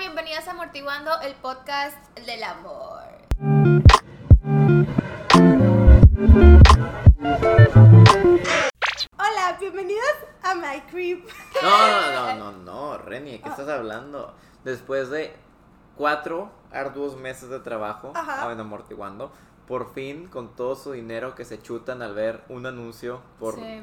bienvenidas a Amortiguando, el podcast del amor. Hola, bienvenidos a My Creep. No, no, no, no, no, Reni, ¿qué estás hablando? Después de cuatro arduos meses de trabajo Ajá. en amortiguando, por fin con todo su dinero que se chutan al ver un anuncio por, Sí.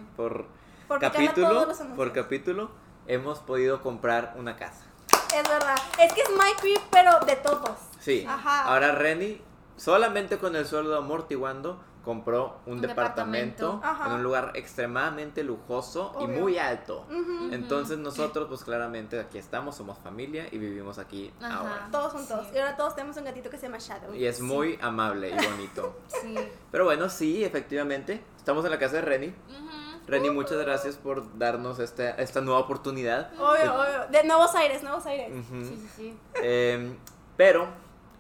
capítulo, por capítulo, hemos podido comprar una casa. Es verdad. Es que es My Creep, pero de todos. Sí. Ajá. Ahora Reni, solamente con el sueldo amortiguando, compró un, Un departamento, en un lugar extremadamente lujoso y muy alto. Entonces nosotros, pues claramente aquí estamos, somos familia y vivimos aquí Ajá. ahora. Todos juntos. Sí. Y ahora todos tenemos un gatito que se llama Shadow. Y es muy amable y bonito. Sí. Pero bueno, sí, efectivamente, estamos en la casa de Reni. Ujú. Reni, muchas gracias por darnos esta, esta nueva oportunidad. Obvio, obvio. De nuevos aires, nuevos aires. Sí, sí, sí. Em, pero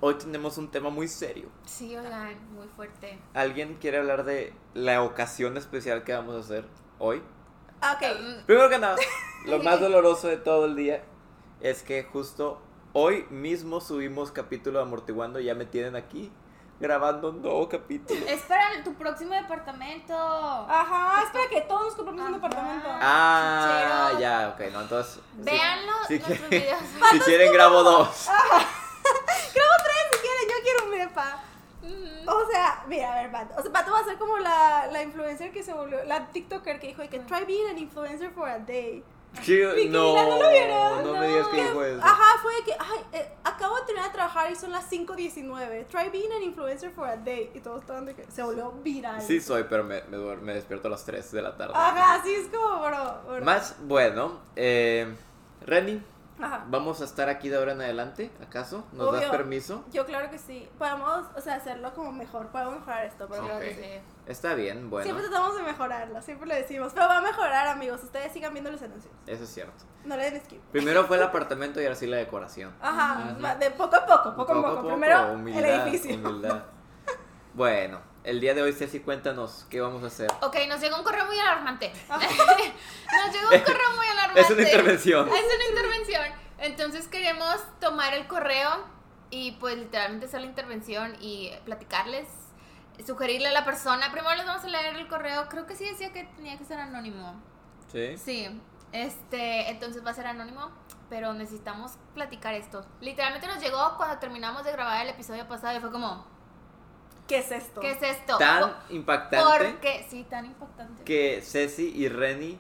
hoy tenemos un tema muy serio. Sí, oigan, muy fuerte. ¿Alguien quiere hablar de la ocasión especial que vamos a hacer hoy? Ah, Ok. Mm, Primero que nada, lo más doloroso de todo el día es que justo hoy mismo subimos capítulo de Amortiguando y ya me tienen aquí grabando un nuevo capítulo. Espera tu próximo departamento. Ajá, espera que todos nos compramos un departamento. Ah, Chicheros. ya, ok, no, entonces. sí. Véanlo, Si nuestros quieren- videos. Si quieren, grabo dos. Grabo tres si quieren, yo quiero un depa. O sea, mira, a ver, Pato. O sea, Pato va a ser como la, la influencer que se volvió, la TikToker que dijo que try being an influencer for a day. Vicky, no, ¿no lo vieron? no me digas que dijo eso. Ajá, fue que, ay, eh, acabo de terminar de trabajar y son las 5.19. Try being an influencer for a day. Y todos estaban de que se volvió viral. Sí, soy, pero me, me, duer- me despierto a las 3 de la tarde. Ajá, sí, es como, bro. bro. Más, bueno, eh, Ajá. ¿vamos a estar aquí de ahora en adelante? ¿Acaso? ¿Nos das Obvio. permiso? Yo claro que sí. Podemos, o sea, hacerlo como mejor. Podemos mejorar esto, pero claro Ok. que sí. Sí. Está bien, bueno, Siempre tratamos de mejorarlo, siempre lo decimos. Pero va a mejorar, amigos. Ustedes sigan viendo los anuncios. eso es cierto. No le den skip. Primero fue el apartamento y ahora sí la decoración. Ajá, de poco a poco, poco a poco. Primero humildad, el edificio. humildad. Bueno, el día de hoy, Ceci, cuéntanos qué vamos a hacer. Ok, nos llegó un correo muy alarmante. nos llegó un correo muy alarmante. Es una intervención. Es una intervención. Entonces queremos tomar el correo y pues literalmente hacer la intervención y platicarles, sugerirle a la persona. Primero les vamos a leer el correo. Creo que sí decía que tenía que ser anónimo. ¿Sí? Sí. Este, entonces va a ser anónimo, pero necesitamos platicar esto. Literalmente nos llegó cuando terminamos de grabar el episodio pasado y fue como, ¿Qué es esto? ¿qué es esto? Tan ¿Por impactante qué? Sí, tan impactante. que Ceci y Reni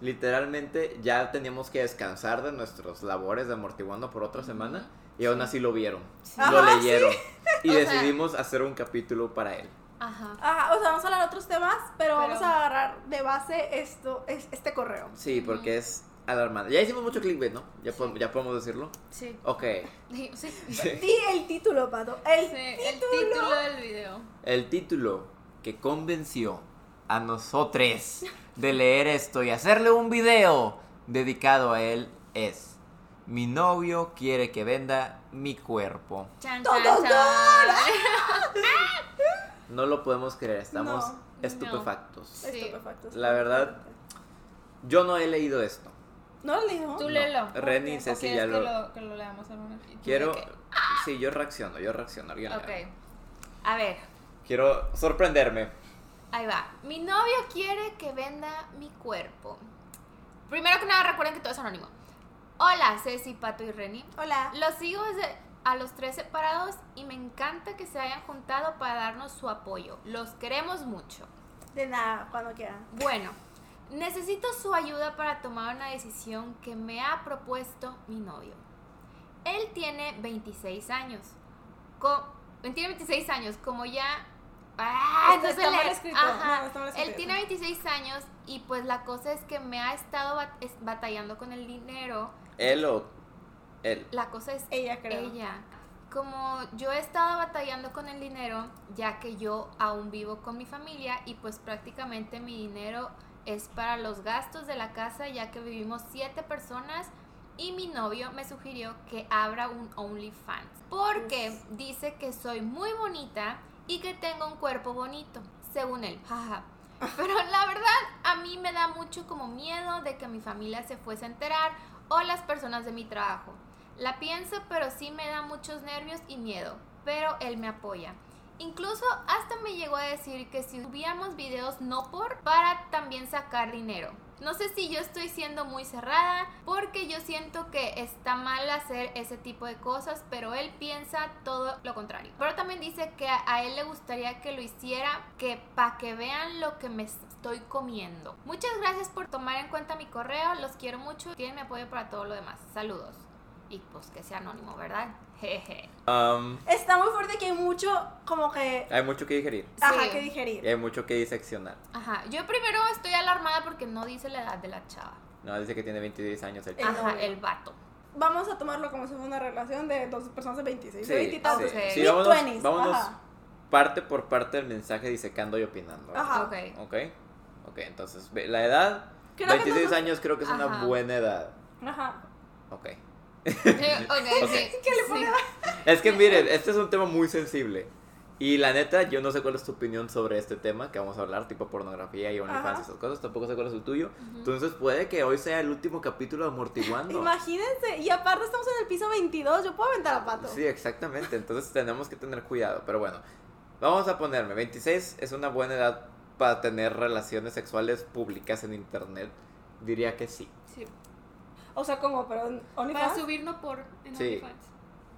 literalmente ya teníamos que descansar de nuestras labores de amortiguando por otra semana y aún así lo vieron, Sí. lo Ajá, leyeron y O sea- decidimos hacer un capítulo para él. Ajá. Ajá, o sea, vamos a hablar de otros temas, pero, Pero- vamos a agarrar de base esto, es, este correo. Sí, porque es alarmante. Ya hicimos mucho clickbait, ¿no? Ya, po- ya podemos decirlo. Sí. Ok, Sí. sí. Sí. Di el título, Pato. El Sí, el título. título del video. el título que convenció a nosotros de leer esto y hacerle un video dedicado a él es Mi novio quiere que venda mi cuerpo. Chan, chan, chan. No lo podemos creer, estamos No, estupefactos. Sí. Estupefactos. La verdad, yo no he leído esto. ¿No lo leído? Tú No. léelo. Reni y Ok. ¿O Ceci ya que lo... lo, que lo leamos alguna Quiero... Sí, yo reacciono, yo reacciono. yo leo. Ok. A ver, Quiero sorprenderme. ahí va. Mi novio quiere que venda mi cuerpo. Primero que nada, recuerden que todo es anónimo. Hola, Ceci, Pato y Reni. Hola. Los sigo desde a los tres separados y me encanta que se hayan juntado para darnos su apoyo. Los queremos mucho. De nada, cuando quieran. Bueno, necesito su ayuda para tomar una decisión que me ha propuesto mi novio. Él tiene 26 años. Co- él tiene 26 años, como ya... ¡Ah! No está mal escrito. Ajá. No, está mal Él escrito. tiene 26 años y pues la cosa es que me ha estado bat- es- batallando con el dinero. Él o él. La cosa es Ella, creo. ella. Como yo he estado batallando con el dinero, ya que yo aún vivo con mi familia y pues prácticamente mi dinero es para los gastos de la casa, ya que vivimos siete personas y mi novio me sugirió que abra un OnlyFans. Porque Uf. dice que soy muy bonita y que tengo un cuerpo bonito, según él. Jaja. Pero la verdad, a mí me da mucho como miedo de que mi familia se fuese a enterar o las personas de mi trabajo. La pienso, pero sí me da muchos nervios y miedo, pero él me apoya. Incluso hasta me llegó a decir que si subíamos videos no por, para también sacar dinero. No sé si yo estoy siendo muy cerrada porque yo siento que está mal hacer ese tipo de cosas, pero él piensa todo lo contrario. Pero también dice que a él le gustaría que lo hiciera, que para que vean lo que me estoy comiendo. Muchas gracias por tomar en cuenta mi correo, los quiero mucho, tienen mi apoyo para todo lo demás. Saludos. Y pues que sea anónimo, ¿verdad? Jeje. Um, Está muy fuerte que hay mucho, como que. hay mucho que digerir. Ajá, Sí. que digerir. Y hay mucho que diseccionar. Ajá, yo primero estoy alarmada porque no dice la edad de la chava. No, dice que tiene 26 años el chico. Ajá, el vato. Vamos a tomarlo como si fuera una relación de dos personas de 26, Sí, de 20 y tantos. sí. Sí, Mid vámonos, 20s, vámonos ajá. parte por parte del mensaje disecando y opinando. Ajá. Ok. Ok. Ok, entonces ve- la edad, Creo que 26 no- años creo que es una buena edad. Ajá. Ok. Eh, ok, Ok. sí. ¿Qué le sí. pone Es que miren, este es un tema muy sensible. Y la neta, yo no sé cuál es tu opinión sobre este tema que vamos a hablar, tipo pornografía y OnlyFans y esas cosas. Tampoco sé cuál es el tuyo. Entonces puede que hoy sea el último capítulo de Amortiguando. Imagínense, y aparte estamos en el piso 22, yo puedo aventar a pato. Sí, exactamente. Entonces tenemos que tener cuidado. Pero bueno, vamos a ponerme. 26 es una buena edad para tener relaciones sexuales públicas en internet. Diría que sí. O sea, como, pero en Para OnlyFans. subir no por en Sí. OnlyFans.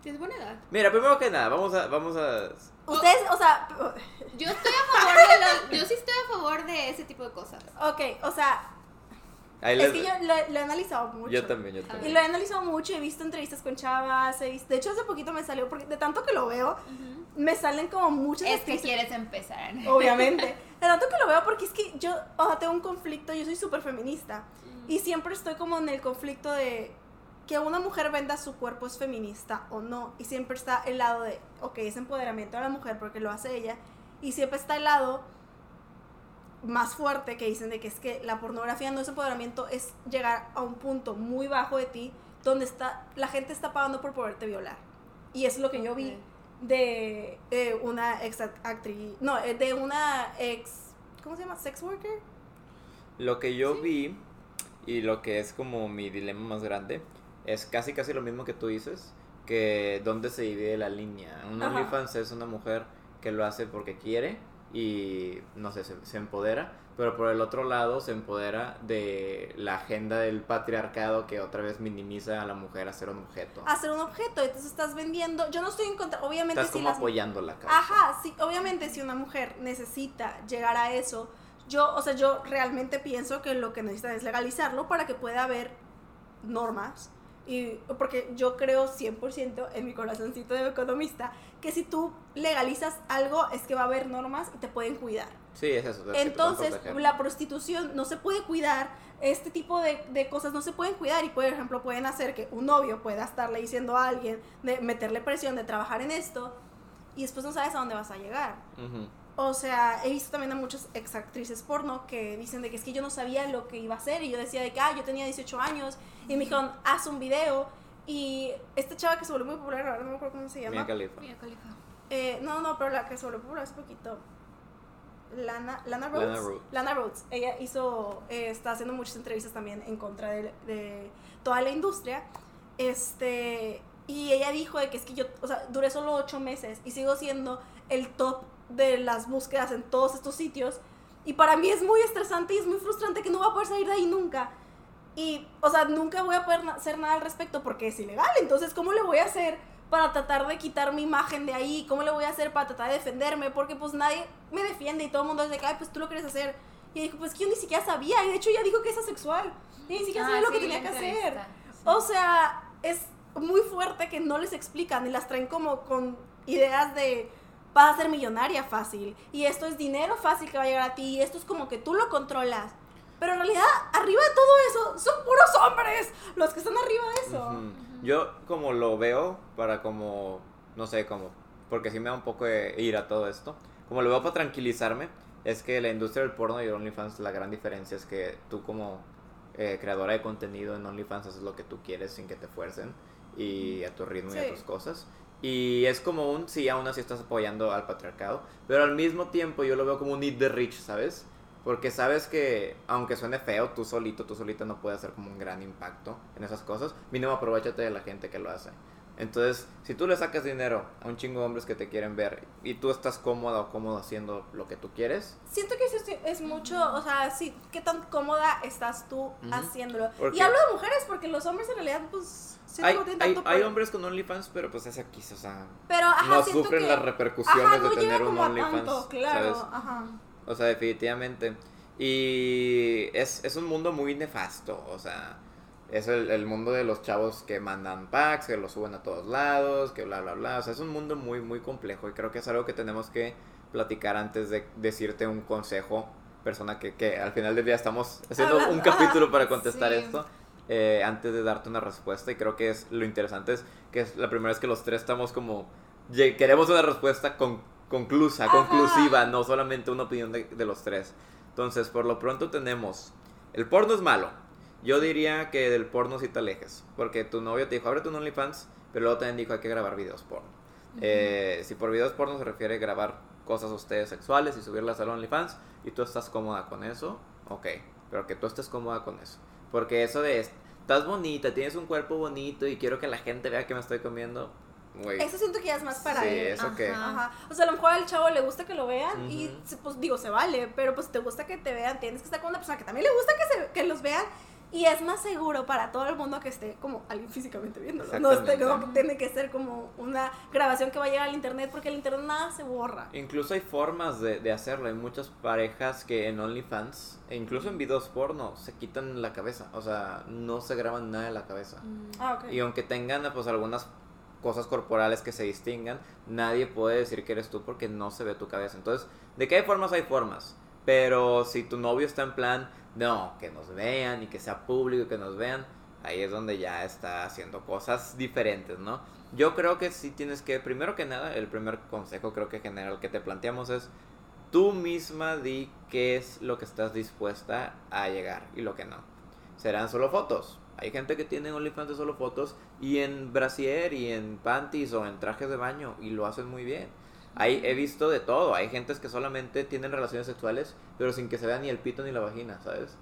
Es buena edad. Mira, primero que nada, vamos a. Vamos a Ustedes, o sea, Yo estoy a favor de los, yo sí estoy a favor de ese tipo de cosas. ok, o sea, ahí es les- que yo lo, lo he analizado mucho. yo también, yo Y también. lo he analizado mucho, he visto entrevistas con chavas, he visto, de hecho hace poquito me salió, porque de tanto que lo veo, me salen como muchas Es que quieres empezar. Obviamente. De tanto que lo veo porque es que yo, o sea, tengo un conflicto, yo soy súper feminista. Y siempre estoy como en el conflicto de que una mujer venda su cuerpo es feminista o no. Y siempre está el lado de, ok, es empoderamiento de la mujer porque lo hace ella. Y siempre está el lado más fuerte que dicen de que es que la pornografía no es empoderamiento, es llegar a un punto muy bajo de ti donde está, la gente está pagando por poderte violar. Y eso es lo que yo vi de eh, una ex actriz, no, eh, de una ex, ¿cómo se llama? Sex worker. Lo que yo vi y lo que es como mi dilema más grande es casi casi lo mismo que tú dices, que dónde se divide la línea. Un. OnlyFans es una mujer que lo hace porque quiere y no sé, se, se empodera, pero por el otro lado se empodera de la agenda del patriarcado que otra vez minimiza a la mujer a ser un objeto. Hacer un objeto, entonces estás vendiendo, yo no estoy en contra, obviamente Estás si como las apoyando la causa. Ajá, sí, obviamente si una mujer necesita llegar a eso, yo, o sea, yo realmente pienso que lo que necesitan es legalizarlo para que pueda haber normas. Y porque yo creo 100% en mi corazoncito de economista que si tú legalizas algo es que va a haber normas y te pueden cuidar. Sí, es eso. es Entonces, la prostitución no se puede cuidar, este tipo de, de cosas no se pueden cuidar y, por ejemplo, pueden hacer que un novio pueda estarle diciendo a alguien, de meterle presión, de trabajar en esto, y después no sabes a dónde vas a llegar. Ujú. O sea, he visto también a muchas ex actrices porno que dicen de que es que yo no sabía lo que iba a hacer y yo decía de que, ah, yo tenía 18 años y me dijeron, haz un video. Y esta chava que se volvió muy popular, ahora no me acuerdo cómo se llama. Mia Khalifa. Mira, Khalifa. Eh, no, no, pero la que se volvió popular hace poquito. Lana, Lana Rhodes. Lana Rhodes. Lana Rhodes. Ella hizo, eh, está haciendo muchas entrevistas también en contra de, de toda la industria. Este, y ella dijo de que es que yo, o sea, duré solo ocho meses y sigo siendo el top de las búsquedas en todos estos sitios. Y para mí es muy estresante y es muy frustrante que no voy a poder salir de ahí nunca. Y, o sea, nunca voy a poder hacer nada al respecto porque es ilegal. Entonces, ¿cómo le voy a hacer para tratar de quitar mi imagen de ahí? ¿Cómo le voy a hacer para tratar de defenderme? Porque pues nadie me defiende y todo el mundo dice que, ay, pues tú lo quieres hacer. Y dijo, pues que yo ni siquiera sabía. Y de hecho ella dijo que es asexual. Y ni siquiera Ah, sabía lo que tenía que hacer. O sea, es muy fuerte que no les explican y las traen como con ideas de vas a ser millonaria fácil y esto es dinero fácil que va a llegar a ti y esto es como que tú lo controlas. Pero en realidad, arriba de todo eso, son puros hombres los que están arriba de eso. Yo como lo veo para como, no sé, como, porque sí me da un poco de ira todo esto, como lo veo para tranquilizarme, es que la industria del porno y el OnlyFans, la gran diferencia es que tú como eh, creadora de contenido en OnlyFans haces lo que tú quieres sin que te fuercen y a tu ritmo y a tus cosas. Y es como un, sí, aún así estás apoyando al patriarcado, pero al mismo tiempo yo lo veo como un eat the rich, ¿sabes? Porque sabes que, aunque suene feo, tú solito, tú solita no puedes hacer como un gran impacto en esas cosas. Mínimo aprovechate de la gente que lo hace. Entonces, si tú le sacas dinero a un chingo de hombres que te quieren ver y tú estás cómoda o cómodo haciendo lo que tú quieres, Siento que eso es, mucho, o sea, sí, qué tan cómoda estás tú Ujú. haciéndolo. Porque- Y hablo de mujeres porque los hombres en realidad, pues, siento hay, no hay, hay hombres con OnlyFans, pero pues es aquí, o sea, Pero, ajá, no sufren que- las repercusiones ajá, de no tener llega un OnlyFans, claro, ¿sabes? ajá. O sea, definitivamente. Y es, es un mundo muy nefasto. O sea, es el, el mundo de los chavos que mandan packs, que los suben a todos lados, que bla, bla, bla. O sea, es un mundo muy, muy complejo. Y creo que es algo que tenemos que platicar antes de decirte un consejo. Persona que, que al final del día estamos haciendo un capítulo para contestar sí. esto. Eh, antes de darte una respuesta. Y creo que es lo interesante es que es la primera vez que los tres estamos como. Queremos una respuesta con, conclusa, Ajá. conclusiva, no solamente una opinión de, de los tres. Entonces, por lo pronto tenemos. El porno es malo. Yo diría que del porno sí te alejes. Porque tu novio te dijo, abre tu OnlyFans. Pero luego también dijo, hay que grabar videos porno. Eh, si por videos porno se refiere a grabar cosas a ustedes sexuales y subirlas al OnlyFans. Y tú estás cómoda con eso, ok. Pero que tú estés cómoda con eso. Porque eso de, estás bonita, tienes un cuerpo bonito y quiero que la gente vea que me estoy comiendo. Güey. Eso siento que ya es más para Sí, él. eso que. Ajá. Ajá. O sea, a lo mejor al chavo le gusta que lo vean y, Ujú. se- pues digo, se vale, pero pues te gusta que te vean, tienes que estar con una persona que también le gusta que, se, que los vean y es más seguro para todo el mundo que esté como alguien físicamente viéndolo. No, esté, no tiene que ser como una grabación que va a llegar al internet porque el internet nada se borra. Incluso hay formas de, de hacerlo. Hay muchas parejas que en OnlyFans, e incluso en videos porno, se quitan la cabeza. O sea, no se graban nada de la cabeza. Mm. Ah, ok. Y aunque tengan pues algunas cosas corporales que se distingan, nadie puede decir que eres tú porque no se ve tu cabeza. Entonces, de qué hay formas, hay formas. Pero si tu novio está en plan, no, que nos vean y que sea público que nos vean, ahí es donde ya está haciendo cosas diferentes, ¿no? Yo creo que sí tienes que, primero que nada, el primer consejo creo que general que te planteamos es, tú misma di qué es lo que estás dispuesta a llegar y lo que no. Serán solo fotos. Hay gente que tiene OnlyFans de solo fotos y en brasier y en panties o en trajes de baño y lo hacen muy bien. Hay, he visto de todo. Hay gentes que solamente tienen relaciones sexuales pero sin que se vea ni el pito ni la vagina, ¿sabes?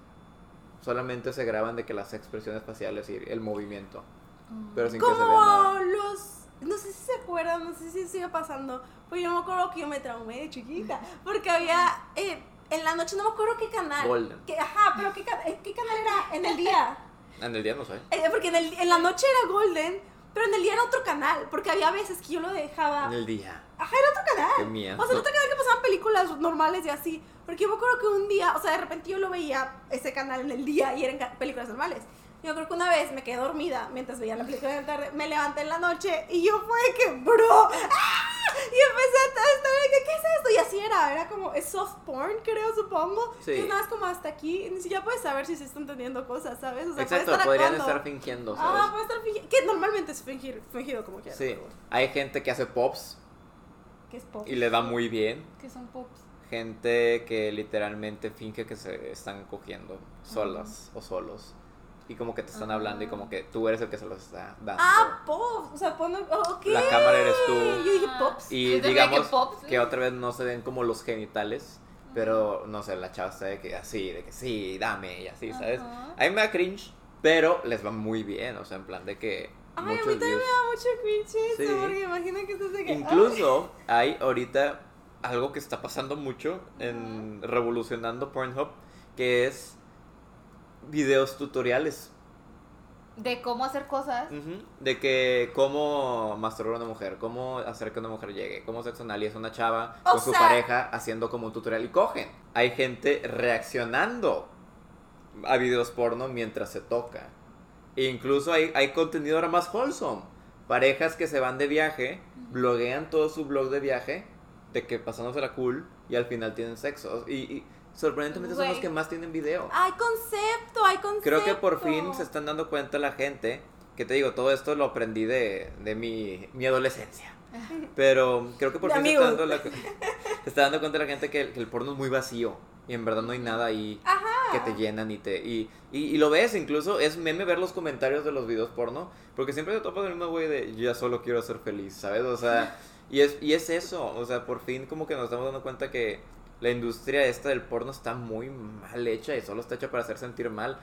Solamente se graban de que las expresiones faciales y el movimiento. Pero sin que se vea Como nada. los. No sé si se acuerdan, no sé si sigue pasando. Pues yo me acuerdo que yo me traumé de chiquita. Porque había. eh, en la noche no me acuerdo qué canal. Golden. Que, ajá, pero ¿qué, eh, ¿qué canal era en el día? En el día no sé. Eh, porque en, el- en la noche era Golden, pero en el día era otro canal. Porque había veces que yo lo dejaba. En el día. Ajá, era otro canal. Qué miedo. O sea, era otro canal que pasaban películas normales y así. Porque yo me acuerdo que un día, o sea, de repente yo lo veía ese canal en el día y eran películas normales. Yo creo que una vez me quedé dormida mientras veía la película de la tarde, me levanté en la noche y yo fue que, bro, ¡ah! Y empecé a estar de que, ¿qué es esto? Y así era, era como, es soft porn, creo, supongo. Sí. Que es nada más como hasta aquí, ni siquiera puedes saber si se está entendiendo cosas, ¿sabes? O sea, puede Exacto, estar podrían actuando. estar fingiendo, ¿sabes? Ah, puede estar fingiendo, que normalmente es fingir, fingido como quieras. Sí, pero, hay gente que hace pops Que es pop. y le da muy bien. Que son pops. Gente que literalmente finge que se están cogiendo solas o solos. Y como que te están hablando y como que tú eres el que se los está dando. Ah, pops, o sea, pone, oh, ok. La cámara eres tú. Yo dije pops. y digamos que pops. que otra vez no se ven como los genitales. Pero no sé, la chava está de que así, de que sí, dame y así, ¿sabes? Ajá. A mí me da cringe, pero les va muy bien. O sea, en plan de que. Ay, a mí muchos también views. me da mucho cringe eso, Sí. porque imagina que estás de que... Incluso hay ahorita algo que está pasando mucho en revolucionando Pornhub, que es videos tutoriales De cómo hacer cosas. De que cómo masturbar a una mujer, cómo hacer que una mujer llegue, cómo es una chava O con su pareja haciendo como un tutorial y cogen. Hay gente reaccionando a videos porno mientras se toca. E incluso hay, hay contenido ahora más wholesome. Parejas que se van de viaje, bloguean todo su blog de viaje, de que pasándose la cool y al final tienen sexo. Y, y sorprendentemente son los que más tienen video. Hay concepto, hay concepto. Creo que por fin se están dando cuenta la gente, que te digo, todo esto lo aprendí de, de mi, mi adolescencia. Pero creo que por fin se está, dando la- se está dando cuenta la gente que, que el porno es muy vacío. Y en verdad no hay nada ahí Ajá. que te llenan y te... Y, y, y lo ves, incluso es meme ver los comentarios de los videos porno. Porque siempre te topas el mismo güey de yo ya solo quiero ser feliz, ¿sabes? O sea, y es, y es eso. O sea, por fin como que nos estamos dando cuenta que la industria esta del porno está muy mal hecha y solo está hecha para hacer sentir mal.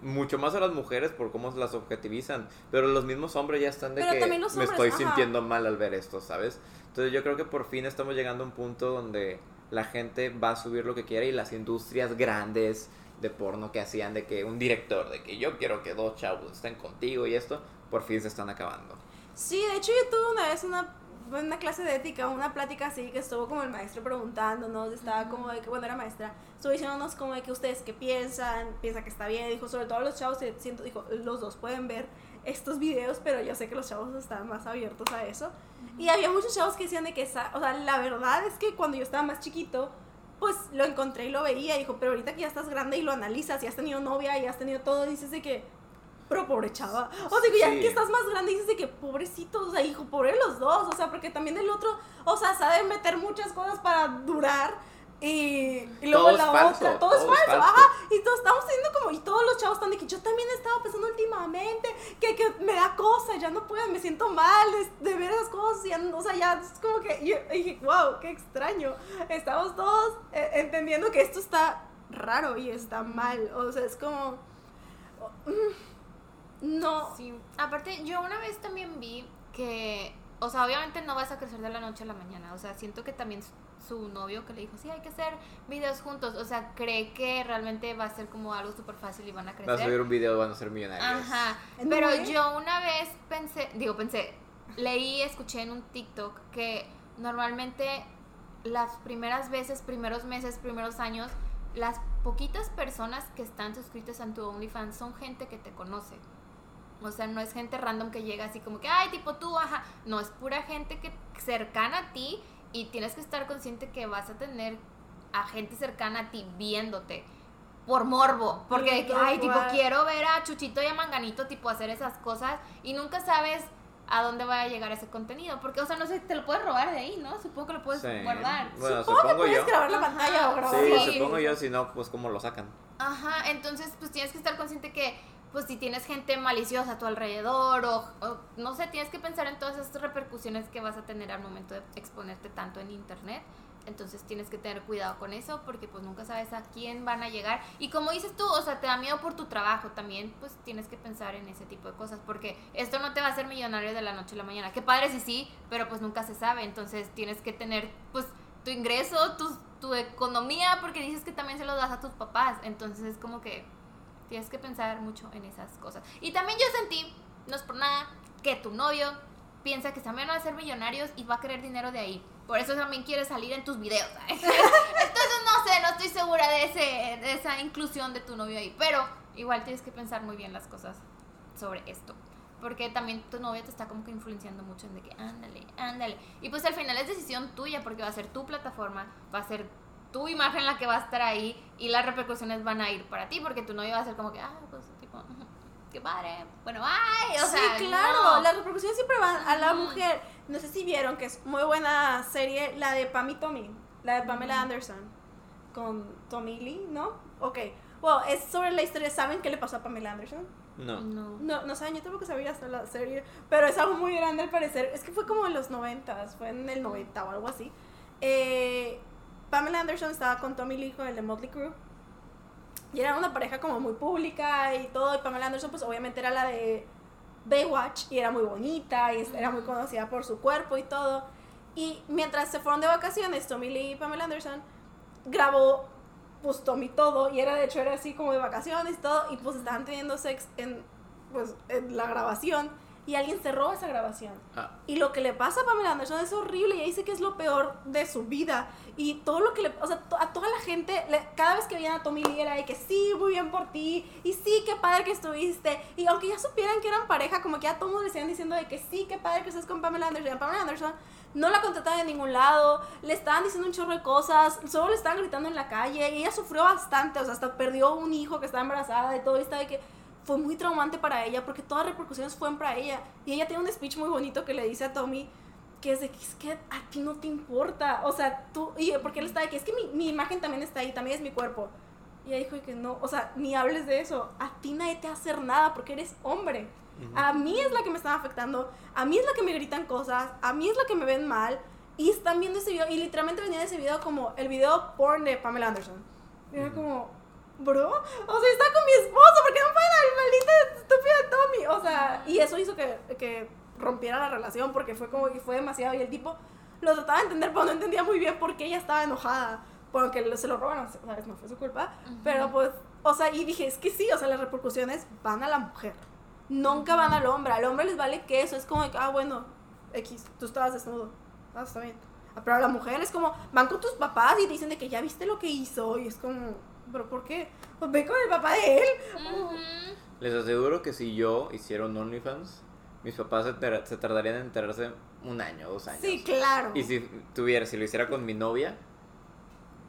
Mucho más a las mujeres por cómo las objetivizan. Pero los mismos hombres ya están de Pero que me estoy ajá. sintiendo mal al ver esto, ¿sabes? Entonces yo creo que por fin estamos llegando a un punto donde la gente va a subir lo que quiera y las industrias grandes de porno que hacían de que un director, de que yo quiero que dos chavos estén contigo y esto, por fin se están acabando. Sí, de hecho yo tuve una vez una, una clase de ética, una plática así que estuvo como el maestro preguntándonos, estaba como de que, bueno, era maestra, estuvo diciéndonos como de que ustedes qué piensan, piensa que está bien, dijo, sobre todo los chavos, que siento, dijo, los dos pueden ver estos videos, pero yo sé que los chavos están más abiertos a eso. Y había muchos chavos que decían de que, esa, o sea, la verdad es que cuando yo estaba más chiquito, pues lo encontré y lo veía, dijo, pero ahorita que ya estás grande y lo analizas, y has tenido novia y has tenido todo, dices de que, pero pobre chava. O sea, que ya Sí. que estás más grande dices de que pobrecitos, o sea, hijo, pobre los dos, o sea, porque también el otro, o sea, sabe meter muchas cosas para durar. Y, y luego Todo la falso, otra, todo, es todo es falso, falso. ajá, y todos estamos teniendo como, y todos los chavos están de que yo también he estado pensando últimamente que, que me da cosa, ya no puedo, me siento mal de, de ver esas cosas, y o sea, ya es como que, y, y dije, wow, qué extraño, estamos todos eh, entendiendo que esto está raro y está mal, o sea, es como, mm, no, Sí. Aparte, yo una vez también vi que, o sea, obviamente no vas a crecer de la noche a la mañana. O sea, siento que también su- novio que le dijo, sí, hay que hacer videos juntos. O sea, cree que realmente va a ser como algo súper fácil y van a crecer. Vas a subir un video, van a ser millonarios. Ajá. No, Pero ¿eh? yo una vez pensé, digo, pensé, leí, escuché en un TikTok que normalmente las primeras veces, primeros meses, primeros años, las poquitas personas que están suscritas a tu OnlyFans son gente que te conoce. O sea, no es gente random que llega así como que, ay, tipo tú, ajá. No, es pura gente que cercana a ti y tienes que estar consciente que vas a tener a gente cercana a ti viéndote por morbo. Porque, de que, ay, tipo, quiero ver a Chuchito y a Manganito, tipo, hacer esas cosas y nunca sabes a dónde va a llegar ese contenido. Porque, o sea, no sé, te lo puedes robar de ahí, ¿no? Supongo que lo puedes Sí. guardar. Bueno, supongo que puedes yo. grabar la pantalla o grabar Sí, Sí. supongo yo, si no, pues cómo lo sacan. Ajá, entonces pues tienes que estar consciente que pues si tienes gente maliciosa a tu alrededor o, o, no sé, tienes que pensar en todas estas repercusiones que vas a tener al momento de exponerte tanto en internet. Entonces tienes que tener cuidado con eso porque pues nunca sabes a quién van a llegar. Y como dices tú, o sea, te da miedo por tu trabajo también, pues tienes que pensar en ese tipo de cosas porque esto no te va a hacer millonario de la noche a la mañana. Qué padre si sí, pero pues nunca se sabe. Entonces tienes que tener pues tu ingreso, tu, tu economía, porque dices que también se lo das a tus papás. Entonces es como que tienes que pensar mucho en esas cosas. Y también yo sentí, no es por nada, que tu novio piensa que también van a ser millonarios y va a querer dinero de ahí. Por eso también quiere salir en tus videos. Entonces no sé, no estoy segura de, ese, de esa inclusión de tu novio ahí. Pero igual tienes que pensar muy bien las cosas sobre esto. Porque también tu novio te está como que influenciando mucho en que ándale, ándale. Y pues al final es decisión tuya porque va a ser tu plataforma, va a ser tu imagen la que va a estar ahí y las repercusiones van a ir para ti porque tu novio va a ser como que, ah, pues tipo, qué padre, bueno, ay, o sea, sí, claro, no. las repercusiones siempre van a la mujer. No sé si vieron que es muy buena serie, la de Pam y Tommy, la de Pamela Anderson, con Tommy Lee, ¿no? Ok, bueno, es sobre la historia, ¿saben qué le pasó a Pamela Anderson? No. No. No, no saben, yo tampoco sabía hasta la serie, pero es algo muy grande al parecer. Es que fue como en los 90, fue en el 90 o algo así. Eh, Pamela Anderson estaba con Tommy Lee, con el de Motley Crue. Y era una pareja como muy pública y todo. Y Pamela Anderson, pues obviamente era la de Baywatch y era muy bonita y era muy conocida por su cuerpo y todo. Y mientras se fueron de vacaciones, Tommy Lee y Pamela Anderson grabó pues Tommy todo y era de hecho era así como de vacaciones y todo y pues estaban teniendo sex en pues en la grabación y alguien cerró esa grabación. Ah, y lo que le pasa a Pamela Anderson es horrible y ella dice que es lo peor de su vida. Y todo lo que le o sea a toda la gente le- cada vez que veían a Tommy Lee era de que sí muy bien por ti y sí qué padre que estuviste y aunque ya supieran que eran pareja como que a todos le siguen diciendo de que sí qué padre que estés con Pamela Anderson y a Pamela Anderson no la contrataban de ningún lado, le estaban diciendo un chorro de cosas, solo le estaban gritando en la calle, y ella sufrió bastante, o sea, hasta perdió un hijo que estaba embarazada y todo, y estaba de que fue muy traumante para ella, porque todas las repercusiones fueron para ella, y ella tiene un speech muy bonito que le dice a Tommy, que es de que es que a ti no te importa, o sea, tú, y porque él está de que es que mi, mi imagen también está ahí, también es mi cuerpo, y ella dijo que no, o sea, ni hables de eso, a ti nadie te va a hacer nada porque eres hombre, a mí es la que me están afectando, a mí es la que me gritan cosas, a mí es la que me ven mal Y están viendo ese video y literalmente venía de ese video como el video porn de Pamela Anderson. Y era como, bro, o sea, está con mi esposo, ¿por qué no pueden al maldito estúpido Tommy? O sea, y eso hizo que, que rompiera la relación porque fue como que fue demasiado y el tipo lo trataba de entender, pero no entendía muy bien por qué ella estaba enojada. Porque se lo roban, ¿sabes? No fue su culpa. Pero pues, o sea, y dije, es que sí, o sea, las repercusiones van a la mujer. Nunca van al hombre. Al hombre les vale que eso. Es como que, ah, bueno, X, tú estabas desnudo. Ah, está bien. Pero a la mujer es como, van con tus papás y dicen de que ya viste lo que hizo. Y es como, ¿pero por qué? Pues ve con el papá de él. Les aseguro que si yo hiciera un OnlyFans, mis papás se, se tardarían en enterarse un año, dos años. Sí, claro. Y si tuviera, si lo hiciera con mi novia,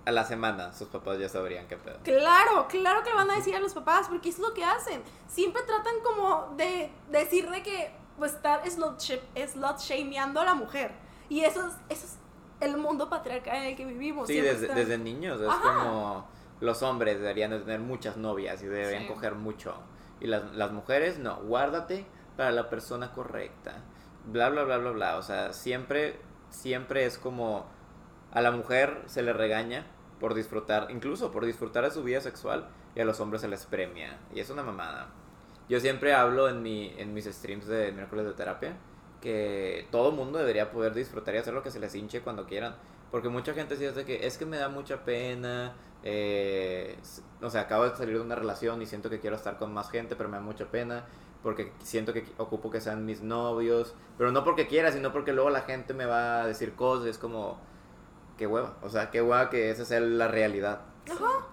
a la semana sus papás ya sabrían qué pedo. Claro, claro que le van a decir a los papás, porque es lo que hacen. Siempre tratan como de decir de que pues estar slut, sh- slut shameando a la mujer. Y eso es, eso es el mundo patriarcal en el que vivimos. Sí, desde, desde niños. Es Ajá. como los hombres deberían de tener muchas novias y deberían Sí. coger mucho. Y las, las mujeres, no, guárdate para la persona correcta. Bla, bla, bla, bla, bla. O sea, siempre, siempre es como a la mujer se le regaña por disfrutar, incluso por disfrutar de su vida sexual y a los hombres se les premia. Y es una mamada. Yo siempre hablo en, mi, en mis streams de miércoles de terapia que todo mundo debería poder disfrutar y hacer lo que se les hinche cuando quieran. Porque mucha gente dice que es que me da mucha pena, eh, o sea, acabo de salir de una relación y siento que quiero estar con más gente, pero me da mucha pena porque siento que ocupo que sean mis novios, pero no porque quiera, sino porque luego la gente me va a decir cosas, es como, qué hueva, o sea, qué hueva que esa sea la realidad. Ajá.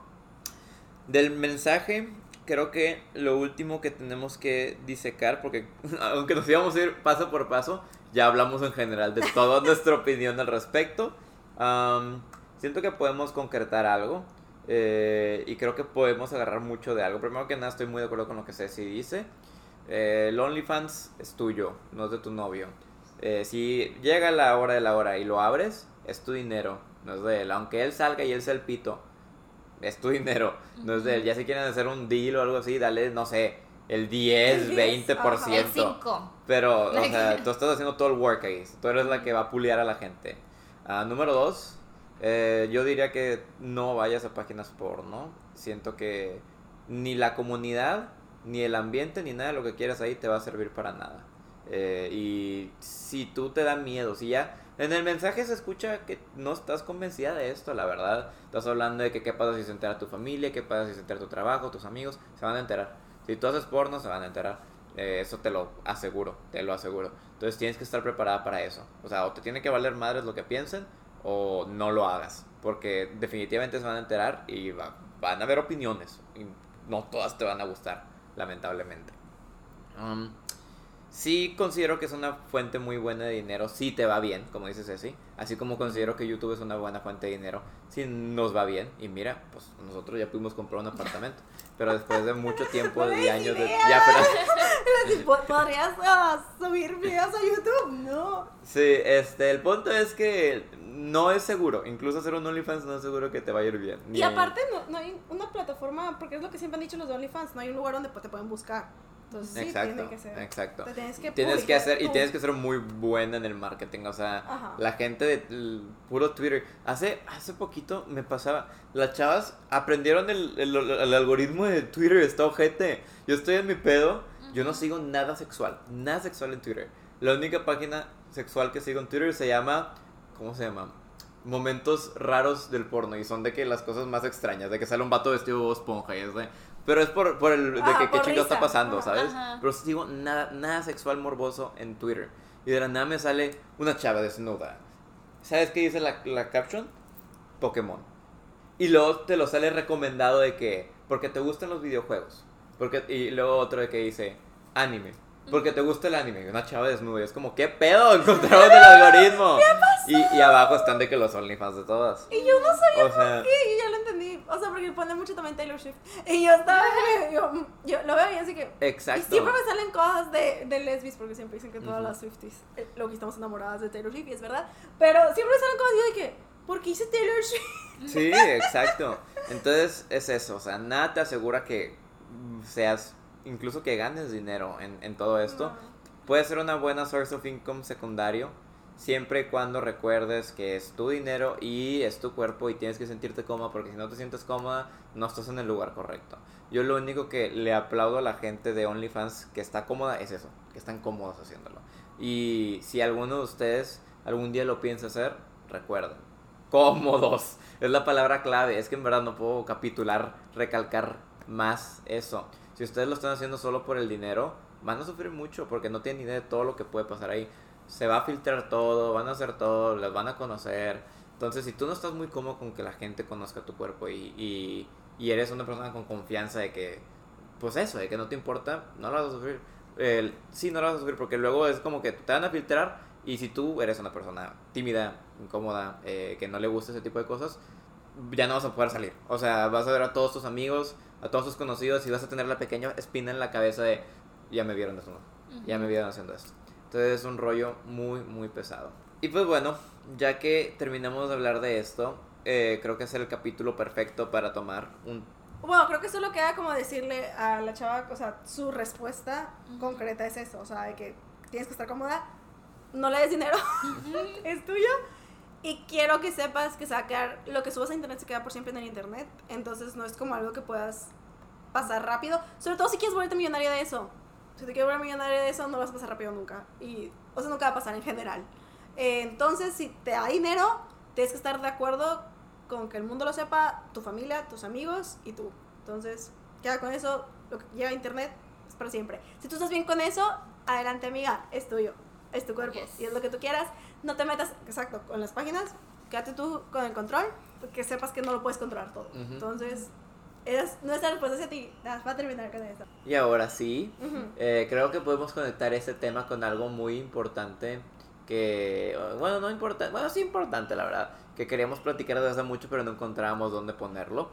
Del mensaje, creo que lo último que tenemos que disecar, porque aunque nos íbamos a ir paso por paso, ya hablamos en general de toda nuestra opinión al respecto. Am, siento que podemos concretar algo eh, y creo que podemos agarrar mucho de algo. Primero que nada, estoy muy de acuerdo con lo que Ceci dice. Eh, el OnlyFans es tuyo, no es de tu novio. Eh, si llega la hora de la hora y lo abres, es tu dinero, no es de él. Aunque él salga y él sea el pito, es tu dinero, no es de él. Ya si quieren hacer un deal o algo así, dale, no sé, el 10, El 10, 20%. El 5. Pero, o sea, tú estás haciendo todo el work ahí. Tú eres la que va a puliar a la gente. Ah, número dos, eh, yo diría que no vayas a páginas porno. Siento que ni la comunidad, ni el ambiente, ni nada de lo que quieras ahí te va a servir para nada. Eh, y si tú te da miedo, si ya en el mensaje se escucha que no estás convencida de esto, la verdad. Estás hablando de que qué pasa si se entera tu familia, qué pasa si se entera tu trabajo, tus amigos, se van a enterar. Si tú haces porno, se van a enterar. Eh, eso te lo aseguro, te lo aseguro. Entonces tienes que estar preparada para eso. O sea, o te tiene que valer madres lo que piensen o no lo hagas. Porque definitivamente se van a enterar y va- van a haber opiniones. Y no todas te van a gustar, lamentablemente. Um, sí considero que es una fuente muy buena de dinero. Si te va bien, como dices Ceci. Así como considero que YouTube es una buena fuente de dinero. Si nos va bien. Y mira, pues nosotros ya pudimos comprar un apartamento. Pero después de mucho tiempo No y años de... Ya, pero... Así, "¿Po- ¿Podrías ah, subir videos a YouTube? No. Sí, este, el punto es que no es seguro. Incluso hacer un OnlyFans no es seguro que te vaya a ir bien. Y aparte no, no hay una plataforma, porque es lo que siempre han dicho los de OnlyFans, no hay un lugar donde pues, te pueden buscar. Entonces sí, Exacto, tiene que ser. exacto. Te tienes que, Tienes que hacer, y tienes que ser muy buena en el marketing, o sea, Ajá. la gente de puro Twitter. Hace, hace poquito me pasaba, las chavas aprendieron el, el- el algoritmo de Twitter, está ojete. Yo estoy en mi pedo, yo no sigo nada sexual, nada sexual en Twitter. La única página sexual que sigo en Twitter se llama, ¿cómo se llama? Momentos raros del porno y son de que las cosas más extrañas, de que sale un vato vestido de esponja y es de... Pero es por, por el de Ah, que qué chingado está pasando. ¿sabes? Ajá. Pero sigo nada, nada sexual morboso en Twitter. Y de la nada me sale una chava desnuda. ¿Sabes qué dice la, la caption? Pokémon. Y luego te lo sale recomendado de que, porque te gustan los videojuegos. Porque, y luego otro de que dice, anime. Porque te gusta el anime. Y una chava desnuda. Y es como, ¿qué pedo? Encontramos el algoritmo. Y, y abajo están de que los OnlyFans de todas. Y yo no sabía O sea, qué, y ya lo entendí. O sea, porque pone mucho también Taylor Swift. Y yo estaba, yo, yo lo veo y así que... exacto. Y siempre me salen cosas de, de lesbis, porque siempre dicen que todas Ujú. las Swifties, eh, lo que estamos enamoradas de Taylor Swift, y es verdad. Pero siempre me salen cosas y yo de que, ¿por qué hice Taylor Swift? Sí, exacto. Entonces es eso, o sea, nada te asegura que seas, incluso que ganes dinero en, en todo esto. Puede ser una buena source of income secundario siempre y cuando recuerdes que es tu dinero y es tu cuerpo y tienes que sentirte cómoda porque si no te sientes cómoda no estás en el lugar correcto. Yo lo único que le aplaudo a la gente de OnlyFans que está cómoda es eso, que están cómodos haciéndolo. Y si alguno de ustedes algún día lo piensa hacer, recuerden, cómodos. Es la palabra clave, es que en verdad no puedo capitular, recalcar más eso. Si ustedes lo están haciendo solo por el dinero, van a sufrir mucho porque no tienen idea de todo lo que puede pasar ahí. Se va a filtrar todo, van a hacer todo, las van a conocer. Entonces, si tú no estás muy cómodo con que la gente conozca tu cuerpo y, y, y eres una persona con confianza de que, pues eso, de que no te importa, no lo vas a sufrir. El, sí, no lo vas a sufrir porque luego es como que te van a filtrar y si tú eres una persona tímida, incómoda, eh, que no le gusta ese tipo de cosas, ya no vas a poder salir. O sea, vas a ver a todos tus amigos, a todos tus conocidos y vas a tener la pequeña espina en la cabeza de, ya me vieron esto, ya me vieron haciendo esto. Entonces es un rollo muy, muy pesado. Y pues bueno, ya que terminamos de hablar de esto, eh, creo que es el capítulo perfecto para tomar un... Bueno, creo que solo queda como decirle a la chava, o sea, su respuesta concreta es eso, o sea, de que tienes que estar cómoda, no le des dinero, es tuyo. Y quiero que sepas que sacar lo que subas a internet se queda por siempre en el internet. Entonces no es como algo que puedas pasar rápido. Sobre todo si quieres volverte millonaria de eso. Si te quieres volver millonaria de eso, no lo vas a pasar rápido nunca. Y, o sea, nunca va a pasar en general. Eh, entonces, si te da dinero, tienes que estar de acuerdo con que el mundo lo sepa, tu familia, tus amigos y tú. Entonces, queda con eso. Lo que lleva internet es para siempre. Si tú estás bien con eso, adelante, amiga, es tuyo es tu cuerpo Yes. y es lo que tú quieras. No te metas, exacto, con las páginas, quédate tú con el control, porque sepas que no lo puedes controlar todo. Ujú. Entonces, es nuestra respuesta hacia ti. Nada, Va a terminar con eso. Y ahora sí, eh, creo que podemos conectar este tema con algo muy importante que, bueno, no importante, bueno, sí importante la verdad, que queríamos platicar desde hace mucho pero no encontrábamos dónde ponerlo.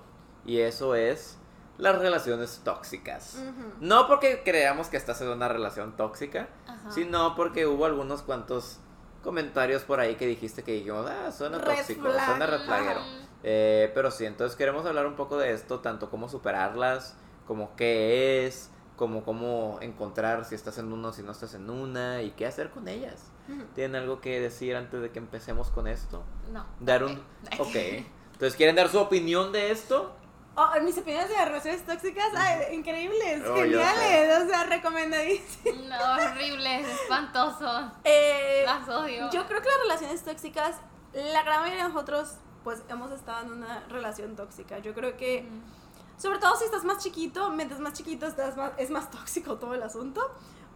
Y eso es las relaciones tóxicas. No porque creamos que estás en una relación tóxica, Ajá. sino porque hubo algunos cuantos comentarios por ahí que dijiste que dijimos, ah, suena Red tóxico, flag. suena. Ajá. Eh, pero sí, entonces queremos hablar un poco de esto, tanto cómo superarlas, como qué es, como cómo encontrar si estás en uno, si no estás en una, y qué hacer con ellas. Ujú. ¿Tienen algo que decir antes de que empecemos con esto? No. Dar un... Ok. Entonces, ¿quieren dar su opinión de esto? Oh, mis opiniones de las relaciones tóxicas, ay, increíbles, Oh, geniales, o sea, recomendadísimas. No, horribles, espantosos. Eh, Las odio. Yo creo que las relaciones tóxicas, la gran mayoría de nosotros, pues hemos estado en una relación tóxica. Yo creo que, sobre todo si estás más chiquito, mientras más chiquito estás más, es más tóxico todo el asunto.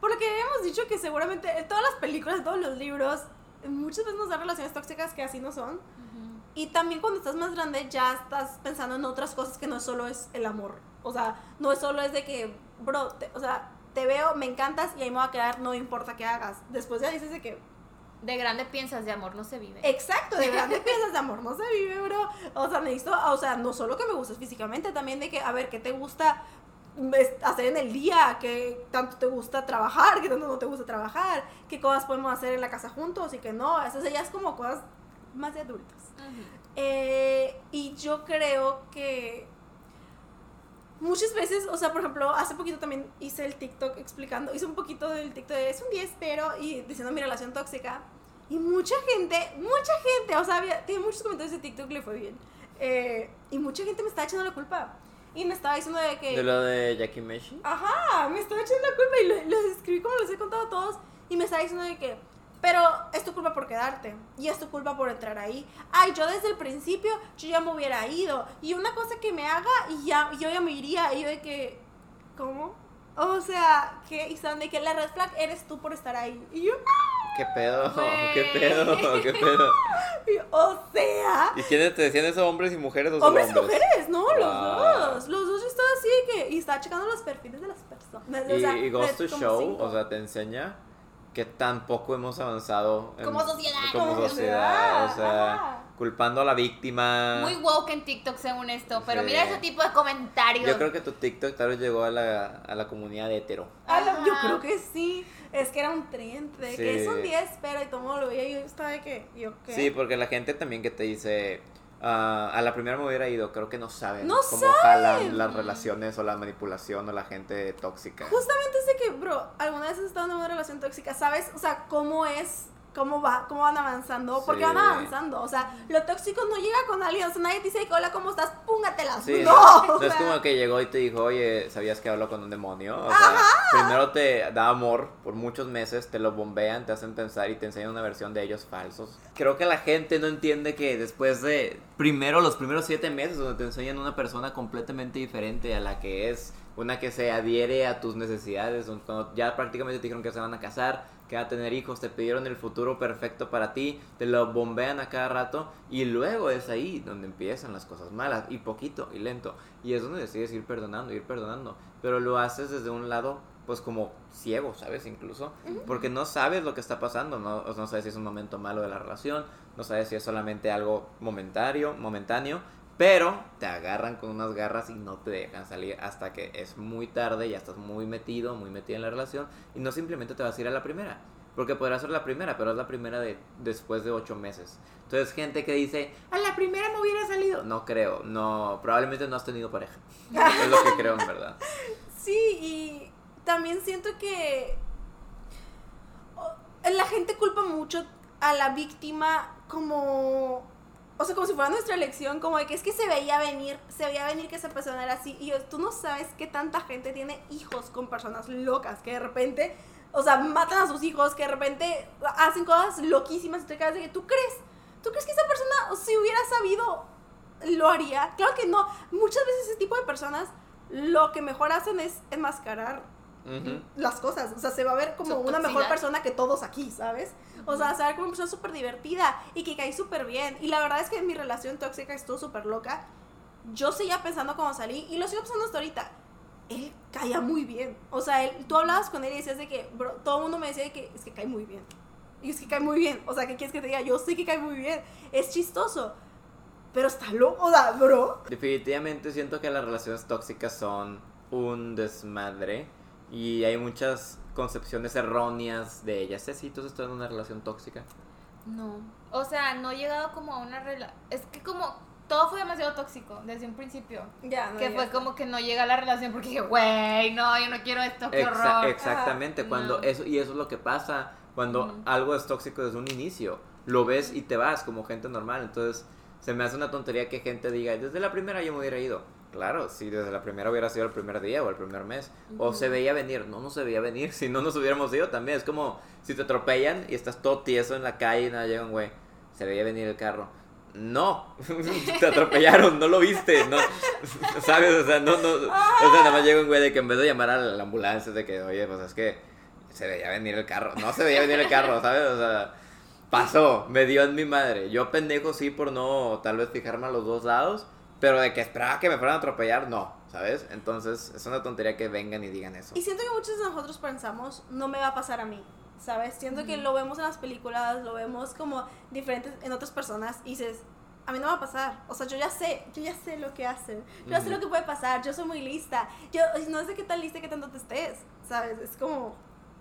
Porque hemos dicho que seguramente en todas las películas, en todos los libros, muchas veces nos dan relaciones tóxicas que así no son. Ujú. Y también cuando estás más grande ya estás pensando en otras cosas que no solo es el amor. O sea, no es solo es de que, bro, te- o sea, te veo, me encantas y ahí me voy a quedar, no importa qué hagas. Después ya dices de que, De grande piensas, de amor no se vive. Exacto, de grande piensas de amor no se vive, bro. O sea, necesito, o sea, no solo que me gustes físicamente, también de que, a ver, ¿qué te gusta hacer en el día? ¿Qué tanto te gusta trabajar? ¿Qué tanto no te gusta trabajar? ¿Qué cosas podemos hacer en la casa juntos y que no? Eso ya es como cosas más de adultos. Ujú. Eh, y yo creo que muchas veces, o sea, por ejemplo, hace poquito también hice el TikTok explicando, hice un poquito del TikTok de es un 10, pero, y diciendo mi relación tóxica. Y mucha gente, mucha gente, o sea, había, tiene muchos comentarios de TikTok, le fue bien. Eh, y mucha gente me estaba echando la culpa. Y me estaba diciendo de que... De lo de Jackie Meshi. Ajá, me estaba echando la culpa y lo, lo escribí como les he contado a todos. Y me estaba diciendo de que, pero es tu culpa por quedarte. Y es tu culpa por entrar ahí. Ay, yo desde el principio, yo ya me hubiera ido. Y una cosa que me haga y ya, yo ya me iría. Y yo de que, ¿cómo? O sea, que, y saben de que la red flag eres tú por estar ahí. Y yo, ¿Qué pedo? Güey. ¿Qué pedo? ¿Qué pedo? o sea, ¿Y quiénes te decían eso? ¿Hombres y mujeres o solo hombres y hombres? mujeres, no, los dos. Los dos yo estaba así que, y estaba checando los perfiles de las personas. Y, o sea, y Goes to Show, cinco. o sea, te enseña que tampoco hemos avanzado en- Como sociedad. como Como sociedad, o sociedad, sea, ajá. culpando a la víctima. Muy woke en TikTok según esto, pero Sí. mira ese tipo de comentarios. Yo creo que tu TikTok tal vez llegó a la, a la comunidad de hetero. Ah, yo creo que sí. Es que era un trend de que Sí. es un 10, pero y todo lo veía y yo estaba de que, yo qué. Sí, porque la gente también que te dice, ah, a la primera me hubiera ido, creo que no saben No cómo saben. jalan las relaciones o la manipulación o la gente tóxica. Justamente es de que, bro, alguna vez has estado en una relación tóxica, ¿sabes? O sea, cómo es cómo va, cómo van avanzando, porque Sí. van avanzando. O sea, lo tóxico no llega con alguien, o sea, nadie te dice, hola, ¿cómo estás? Púngatelas. Sí, no, no, o no es sea, como que llegó y te dijo, oye, ¿sabías que habló con un demonio? O sea, primero te da amor por muchos meses, te lo bombean, te hacen pensar y te enseñan una versión de ellos falsos. Creo que la gente no entiende que después de, primero, los primeros siete meses, donde te enseñan una persona completamente diferente a la que es, una que se adhiere a tus necesidades, cuando ya prácticamente te dijeron que se van a casar, que van a tener hijos, te pidieron el futuro perfecto para ti, te lo bombean a cada rato y luego es ahí donde empiezan las cosas malas y poquito y lento y es donde decides ir perdonando, ir perdonando, pero lo haces desde un lado pues como ciego, ¿sabes? Incluso, porque no sabes lo que está pasando, no, no sabes si es un momento malo de la relación, no sabes si es solamente algo momentario, momentáneo, pero te agarran con unas garras y no te dejan salir hasta que es muy tarde, ya estás muy metido, muy metida en la relación y no simplemente te vas a ir a la primera. Porque podrá ser la primera, pero es la primera de después de ocho meses. Entonces, gente que dice, a la primera me hubiera salido. No creo, no, probablemente no has tenido pareja. es lo que creo en verdad. Sí, y también siento que la gente culpa mucho a la víctima como, o sea, como si fuera nuestra elección, como de que es que se veía venir, se veía venir que esa persona era así. Y yo, tú no sabes que tanta gente tiene hijos con personas locas que de repente, o sea, matan a sus hijos, que de repente hacen cosas loquísimas y te quedas de que tú crees, tú crees que esa persona, si hubiera sabido, lo haría. Claro que no. Muchas veces ese tipo de personas lo que mejor hacen es enmascarar Ujú. las cosas. O sea, se va a ver como una mejor persona que todos aquí, ¿sabes? O sea, se como una persona súper divertida y que cae súper bien. Y la verdad es que mi relación tóxica estuvo súper loca. Yo seguía pensando cuando salí y lo sigo pensando hasta ahorita. Él caía muy bien. O sea, él, tú hablabas con él y decías de que, bro, todo el mundo me decía de que es que cae muy bien. Y es que cae muy bien. O sea, ¿qué quieres que te diga? Yo sé que cae muy bien. Es chistoso. Pero está loco, sea, bro. Definitivamente siento que las relaciones tóxicas son un desmadre y hay muchas concepciones erróneas de ellas. Ceci, ¿tú has estado en una relación tóxica? No. O sea, no he llegado como a una relación. Es que como todo fue demasiado tóxico desde un principio. Ya, no que fue como que no llega a la relación porque dije, güey, no, yo no quiero esto, qué Exa- horror. exactamente, Ajá. cuando No. eso y eso es lo que pasa cuando algo es tóxico desde un inicio. Lo ves y te vas como gente normal, entonces se me hace una tontería que gente diga, desde la primera yo me hubiera ido. Claro, si desde la primera hubiera sido el primer día o el primer mes, o se veía venir, no, no se veía venir, si no nos hubiéramos ido también, es como si te atropellan y estás todo tieso en la calle y nada llega un güey, se veía venir el carro. No, te atropellaron, no lo viste, no, ¿sabes? O sea, no, no, o sea, nada más llega un güey de que en vez de llamar a la ambulancia, de que, oye, pues es que se veía venir el carro, no se veía venir el carro, ¿sabes? O sea, pasó, me dio en mi madre. Yo pendejo sí por no tal vez fijarme a los dos lados, pero de que esperaba que me fueran a atropellar, no, ¿sabes? Entonces es una tontería que vengan y digan eso. Y siento que muchos de nosotros pensamos, no me va a pasar a mí, ¿sabes? Siento que lo vemos en las películas, lo vemos como diferentes en otras personas y dices, a mí no me va a pasar. O sea, yo ya sé, yo ya sé lo que hacen, yo ya sé Ujú. lo que puede pasar, yo soy muy lista. Yo no sé qué tan lista que tanto te estés, ¿sabes? Es como,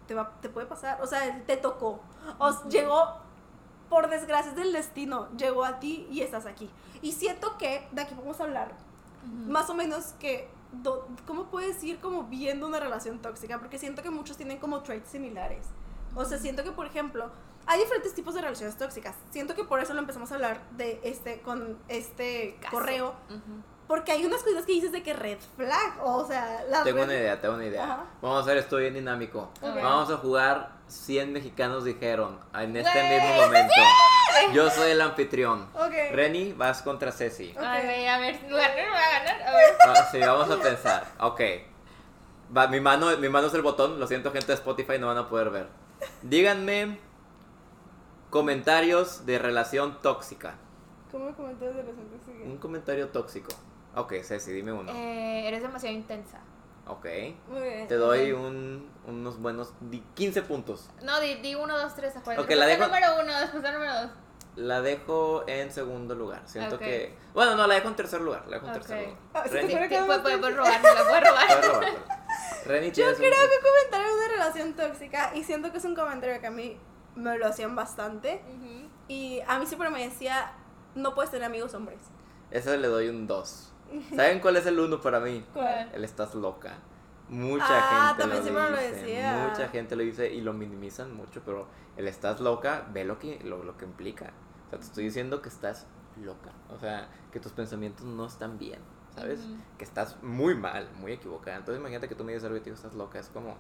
te, va, te puede pasar, o sea, te tocó. O llegó, por desgracias del destino, llegó a ti y estás aquí. Y siento que, de aquí vamos a hablar, Ujú. más o menos que do- cómo puedes ir como viendo una relación tóxica porque siento que muchos tienen como traits similares o sea siento que por ejemplo hay diferentes tipos de relaciones tóxicas siento que por eso lo empezamos a hablar de este con este Caso. correo Ujú. porque hay unas cosas que dices de que red flag o sea las Tengo red- una idea, tengo una idea. Ajá. Vamos a hacer esto bien dinámico. Ok. Vamos a jugar 100 mexicanos dijeron en este mismo momento. Yo soy el anfitrión. Ok. Reni, vas contra Ceci. Ok. Ay, güey, a ver, ¿ganar voy a ganar? A ver. Ah, sí, vamos a pensar. Ok. Va, mi, mano, mi mano es el botón. Lo siento, gente de Spotify, no van a poder ver. Díganme comentarios de relación tóxica. ¿Cómo comentarios de relación tóxica? Un comentario tóxico. Ok, Ceci, dime uno. Eh, eres demasiado intensa. Ok. Muy bien Te doy un, unos buenos di- 15 puntos. No, di, di uno, dos, tres, acuérdate. Ok, la dejo- número uno, después el número dos. La dejo en segundo lugar. Siento que. Bueno, no, la dejo en tercer lugar. La dejo en tercer Ah, lugar. sí, te Reni, fuera Sí, quedando puedes puedes- bastante. puedes robar, la puedes robar. Reni, Yo ¿tienes creo un- que comentario de una relación tóxica y siento que es un comentario que a mí me lo hacían bastante y a mí siempre me decía no puedes tener amigos hombres. Ese le doy un 2. ¿Saben cuál es el 1 para mí? ¿Cuál? El estás loca. Mucha Ah, gente también lo siempre lo dice, decía. mucha gente lo dice y lo minimizan mucho, pero el estás loca, ve lo que, lo, lo que implica. O sea, te estoy diciendo que estás loca, o sea, que tus pensamientos no están bien, ¿sabes? Ujú. Que estás muy mal, muy equivocada. Entonces imagínate que tú me dices algo y te digo, estás loca, es como,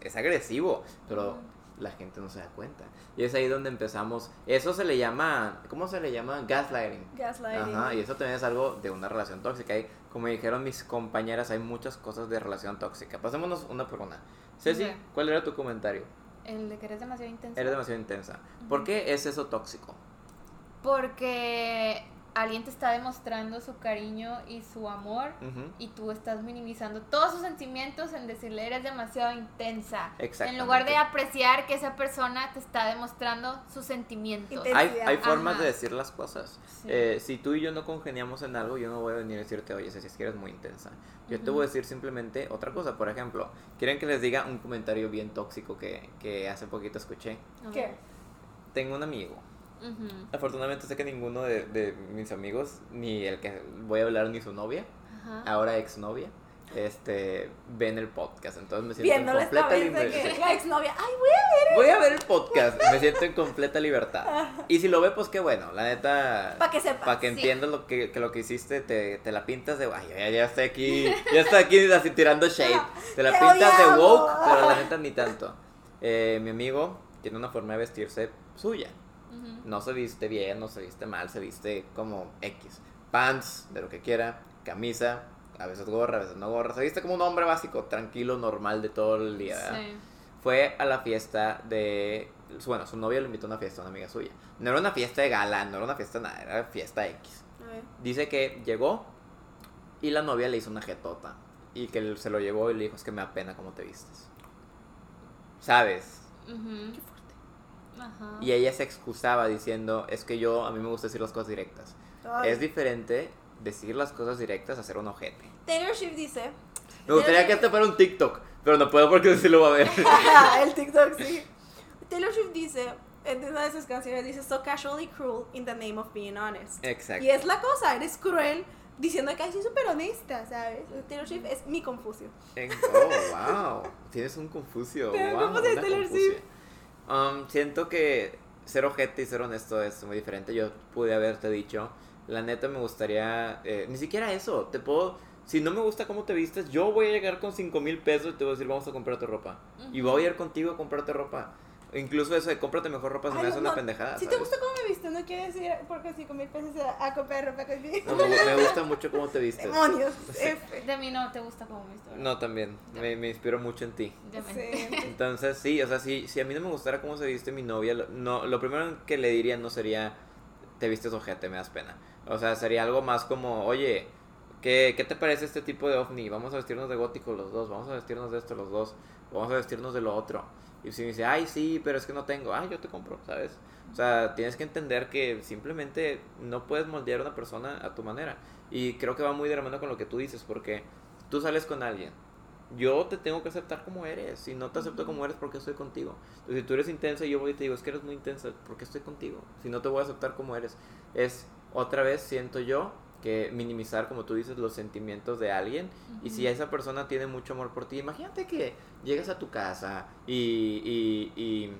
es agresivo, pero la gente no se da cuenta. Y es ahí donde empezamos, eso se le llama, ¿cómo se le llama? Gaslighting. Gaslighting. Ajá, y eso también es algo de una relación tóxica. Hay, como dijeron mis compañeras, hay muchas cosas de relación tóxica. Pasémonos una por una. Ceci, Ok. ¿cuál era tu comentario? El de que eres demasiado intenso. Eres demasiado intensa. ¿Por qué es eso tóxico? Porque alguien te está demostrando su cariño y su amor y tú estás minimizando todos sus sentimientos en decirle eres demasiado intensa. En Exactamente. lugar de apreciar que esa persona te está demostrando sus sentimientos. Hay, hay formas Ajá. de decir las cosas. Sí. Eh, si tú y yo no congeniamos en algo, yo no voy a venir a decirte, oye, Ceci, es que eres muy intensa. Yo te voy a decir simplemente otra cosa. Por ejemplo, ¿quieren que les diga un comentario bien tóxico que, que hace poquito escuché? ¿Qué? Tengo un amigo Afortunadamente sé que ninguno de, de mis amigos, ni el que voy a hablar, ni su novia, Ajá. ahora exnovia, este, ven el podcast. Entonces me siento en Viéndole completa libertad. que la exnovia, ay, voy a ver. Voy a ver el podcast, me siento en completa libertad. Y si lo ve, pues qué bueno, la neta. Pa' que sepas, Para que sí. entiendas lo que, que lo que hiciste, te, te la pintas de. Ay, ya, ya estoy aquí, ya estoy aquí así tirando shade. Te la Te pintas de woke, pero la neta ni tanto. Eh, mi amigo tiene una forma de vestirse suya. No se viste bien, no se viste mal, se viste como X. Pants, de lo que quiera, camisa, a veces gorra, a veces no gorra. Se viste como un hombre básico, tranquilo, normal de todo el día. Fue a la fiesta de. Bueno, su novia lo invitó a una fiesta, una amiga suya. No era una fiesta de gala, no era una fiesta nada, era fiesta X. A ver. Dice que llegó y la novia le hizo una jetota. Y que él se lo llevó y le dijo: Es que me da pena cómo te vistes. ¿Sabes? Fuerte. Ajá. Y ella se excusaba diciendo: Es que yo, a mí me gusta decir las cosas directas. Ay. Es diferente decir las cosas directas a ser un ojete. Taylor Swift dice. Me gustaría que este fuera un TikTok, pero no puedo porque sí lo va a ver. el TikTok, sí. Taylor Swift dice, en una de sus canciones, dice, so casually cruel in the name of being honest. Exacto. Y es la cosa, eres cruel diciendo que soy súper honesta, ¿sabes? Taylor Swift es mi Confucio. Oh, wow. Tienes un Confucio. Wow, Confucio Taylor Confucio. Um, siento que ser ojete y ser honesto es muy diferente. Yo pude haberte dicho, la neta me gustaría, eh, ni siquiera eso, te puedo, si no me gusta cómo te vistes, yo voy a llegar con 5 mil pesos y te voy a decir, vamos a comprarte ropa. Y voy a ir contigo a comprarte ropa. Incluso eso de cómprate mejor ropa se me hace una no, pendejada. Si te gusta cómo me visto, no quiere decir porque 5 mil pesos a, a comprar ropa conmigo. No, me, me gusta mucho cómo te vistes. Demonios, F. De mí no te gusta como me estoy. No, también. Me, me inspiro mucho en ti. De mí. Sí. Entonces, sí, o sea, si, si a mí no me gustara cómo se viste mi novia, lo, no, lo primero que le diría no sería, te vistes ojete, me das pena. O sea, sería algo más como, oye, ¿qué, ¿qué te parece este tipo de ovni? Vamos a vestirnos de gótico los dos, vamos a vestirnos de esto los dos, vamos a vestirnos de lo otro. Y si me dice, ay, sí, pero es que no tengo, ay, yo te compro, ¿sabes? O sea, tienes que entender que simplemente no puedes moldear a una persona a tu manera. Y creo que va muy de la mano con lo que tú dices, porque tú sales con alguien, yo te tengo que aceptar como eres. Si no te acepto como eres, ¿por qué estoy contigo? Entonces, si tú eres intensa y yo voy y te digo, es que eres muy intensa, ¿por qué estoy contigo? Si no te voy a aceptar como eres. Es otra vez, siento yo, que minimizar, como tú dices, los sentimientos de alguien. Y si esa persona tiene mucho amor por ti, imagínate que llegas a tu casa y, y, y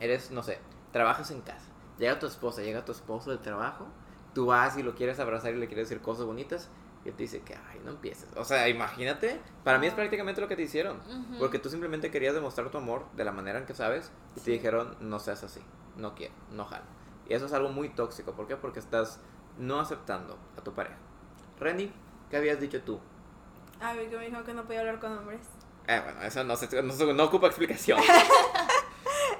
eres, no sé, trabajas en casa. Llega tu esposa, llega tu esposo del trabajo, tú vas y lo quieres abrazar y le quieres decir cosas bonitas. Y él te dice que, ay, no empieces. O sea, imagínate, para mí es prácticamente lo que te hicieron. Porque tú simplemente querías demostrar tu amor de la manera en que sabes y te dijeron, no seas así, no quiero, no jalo. Y eso es algo muy tóxico. ¿Por qué? Porque estás no aceptando a tu pareja. Renny, ¿qué habías dicho tú? A ver, que me dijo que no podía hablar con hombres. Eh, bueno, eso no, se- no, no ocupa explicación.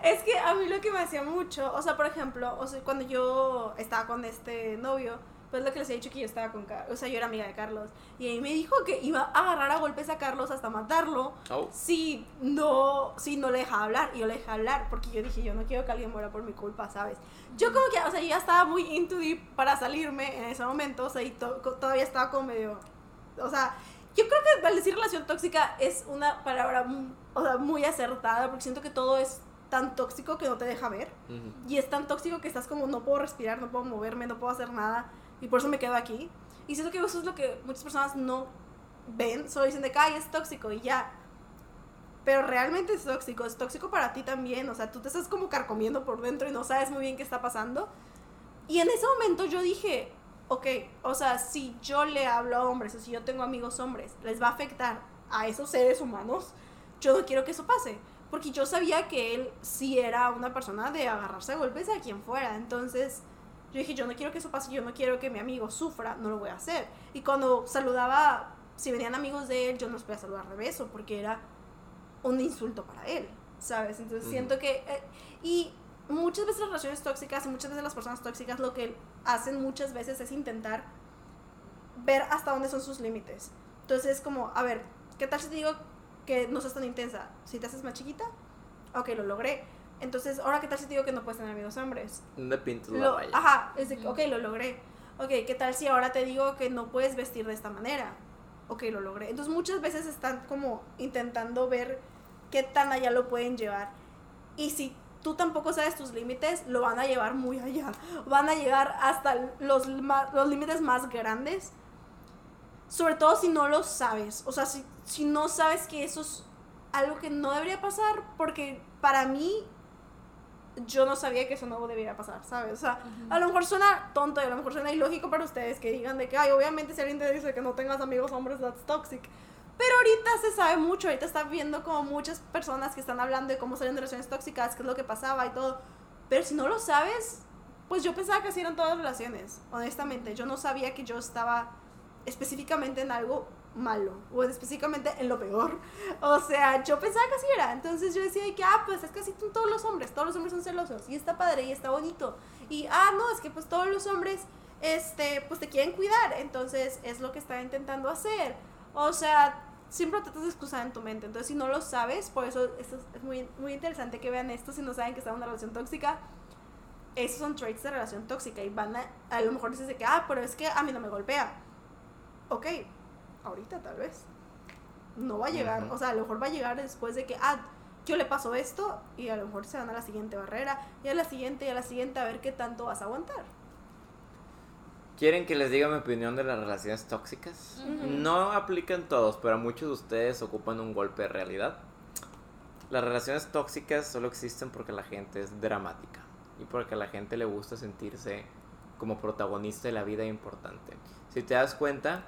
Es que a mí lo que me hacía mucho, o sea, por ejemplo, o sea, cuando yo estaba con este novio, pues lo que les he dicho que yo estaba con Carlos, o sea, yo era amiga de Carlos, y ahí me dijo que iba a agarrar a golpes a Carlos hasta matarlo Oh. si no, si no le dejaba hablar, y yo le dejé hablar, porque yo dije, yo no quiero que alguien muera por mi culpa, ¿sabes? Yo como que, o sea, yo ya estaba muy into deep para salirme en ese momento, o sea, y to- todavía estaba como medio, o sea, yo creo que al decir relación tóxica es una palabra o sea, muy acertada, porque siento que todo es tan tóxico que no te deja ver. Ujú. Y es tan tóxico que estás como, no puedo respirar, no puedo moverme, no puedo hacer nada. Y por eso me quedo aquí. Y siento que eso es lo que muchas personas no ven, solo dicen de que "Ay, es tóxico y ya. Pero realmente es tóxico, es tóxico para ti también, o sea, tú te estás como carcomiendo por dentro y no sabes muy bien qué está pasando. Y en ese momento yo dije, ok, o sea, si yo le hablo a hombres o si yo tengo amigos hombres, les va a afectar a esos seres humanos, yo no quiero que eso pase. Porque yo sabía que él sí era una persona de agarrarse a golpes a quien fuera. Entonces, yo dije, yo no quiero que eso pase, yo no quiero que mi amigo sufra, no lo voy a hacer. Y cuando saludaba, si venían amigos de él, yo no los podía saludar de beso, porque era un insulto para él, ¿sabes? Entonces Ujú. siento que... eh, y muchas veces las relaciones tóxicas y muchas veces las personas tóxicas lo que hacen muchas veces es intentar ver hasta dónde son sus límites. Entonces es como, a ver, ¿qué tal si te digo que no seas tan intensa? Si te haces más chiquita, ok, lo logré. Entonces, ahora, ¿qué tal si te digo que no puedes tener amigos hombres? Me pinto la raya. ajá, es de que, Ujú. ok, lo logré. Ok, ¿qué tal si ahora te digo que no puedes vestir de esta manera? Ok, lo logré. Entonces muchas veces están como intentando ver qué tan allá lo pueden llevar. Y si tú tampoco sabes tus límites, lo van a llevar muy allá. Van a llegar hasta los, los límites más grandes. Sobre todo si no lo sabes. O sea, si, si no sabes que eso es algo que no debería pasar, porque para mí yo no sabía que eso no debería pasar, ¿sabes? O sea, a lo mejor suena tonto y a lo mejor suena ilógico para ustedes que digan de que, ay, obviamente si alguien te dice que no tengas amigos hombres, that's toxic. Pero ahorita se sabe mucho, ahorita está viendo como muchas personas que están hablando de cómo salen de relaciones tóxicas, qué es lo que pasaba y todo. Pero si no lo sabes, pues yo pensaba que así eran todas las relaciones, honestamente. Yo no sabía que yo estaba específicamente en algo malo o específicamente en lo peor. O sea, yo pensaba que así era. Entonces yo decía de que, ah, pues es que así son todos los hombres, todos los hombres son celosos y está padre y está bonito. Y, ah, no, es que pues todos los hombres, este, pues te quieren cuidar. Entonces es lo que está intentando hacer. O sea, siempre tratas de excusar en tu mente. Entonces si no lo sabes, por eso es- muy, muy interesante que vean esto si no saben que están en una relación tóxica. Esos son traits de relación tóxica y van a, a lo mejor dices que, ah, pero es que a mí no me golpea. Ok, ahorita tal vez. No va a llegar, o sea, a lo mejor va a llegar después de que, ah, yo le paso esto y a lo mejor se van a la siguiente barrera y a la siguiente y a la siguiente a ver qué tanto vas a aguantar. ¿Quieren que les diga mi opinión de las relaciones tóxicas? No aplican todos, pero muchos de ustedes ocupan un golpe de realidad. Las relaciones tóxicas solo existen porque la gente es dramática y porque a la gente le gusta sentirse como protagonista de la vida importante. Si te das cuenta,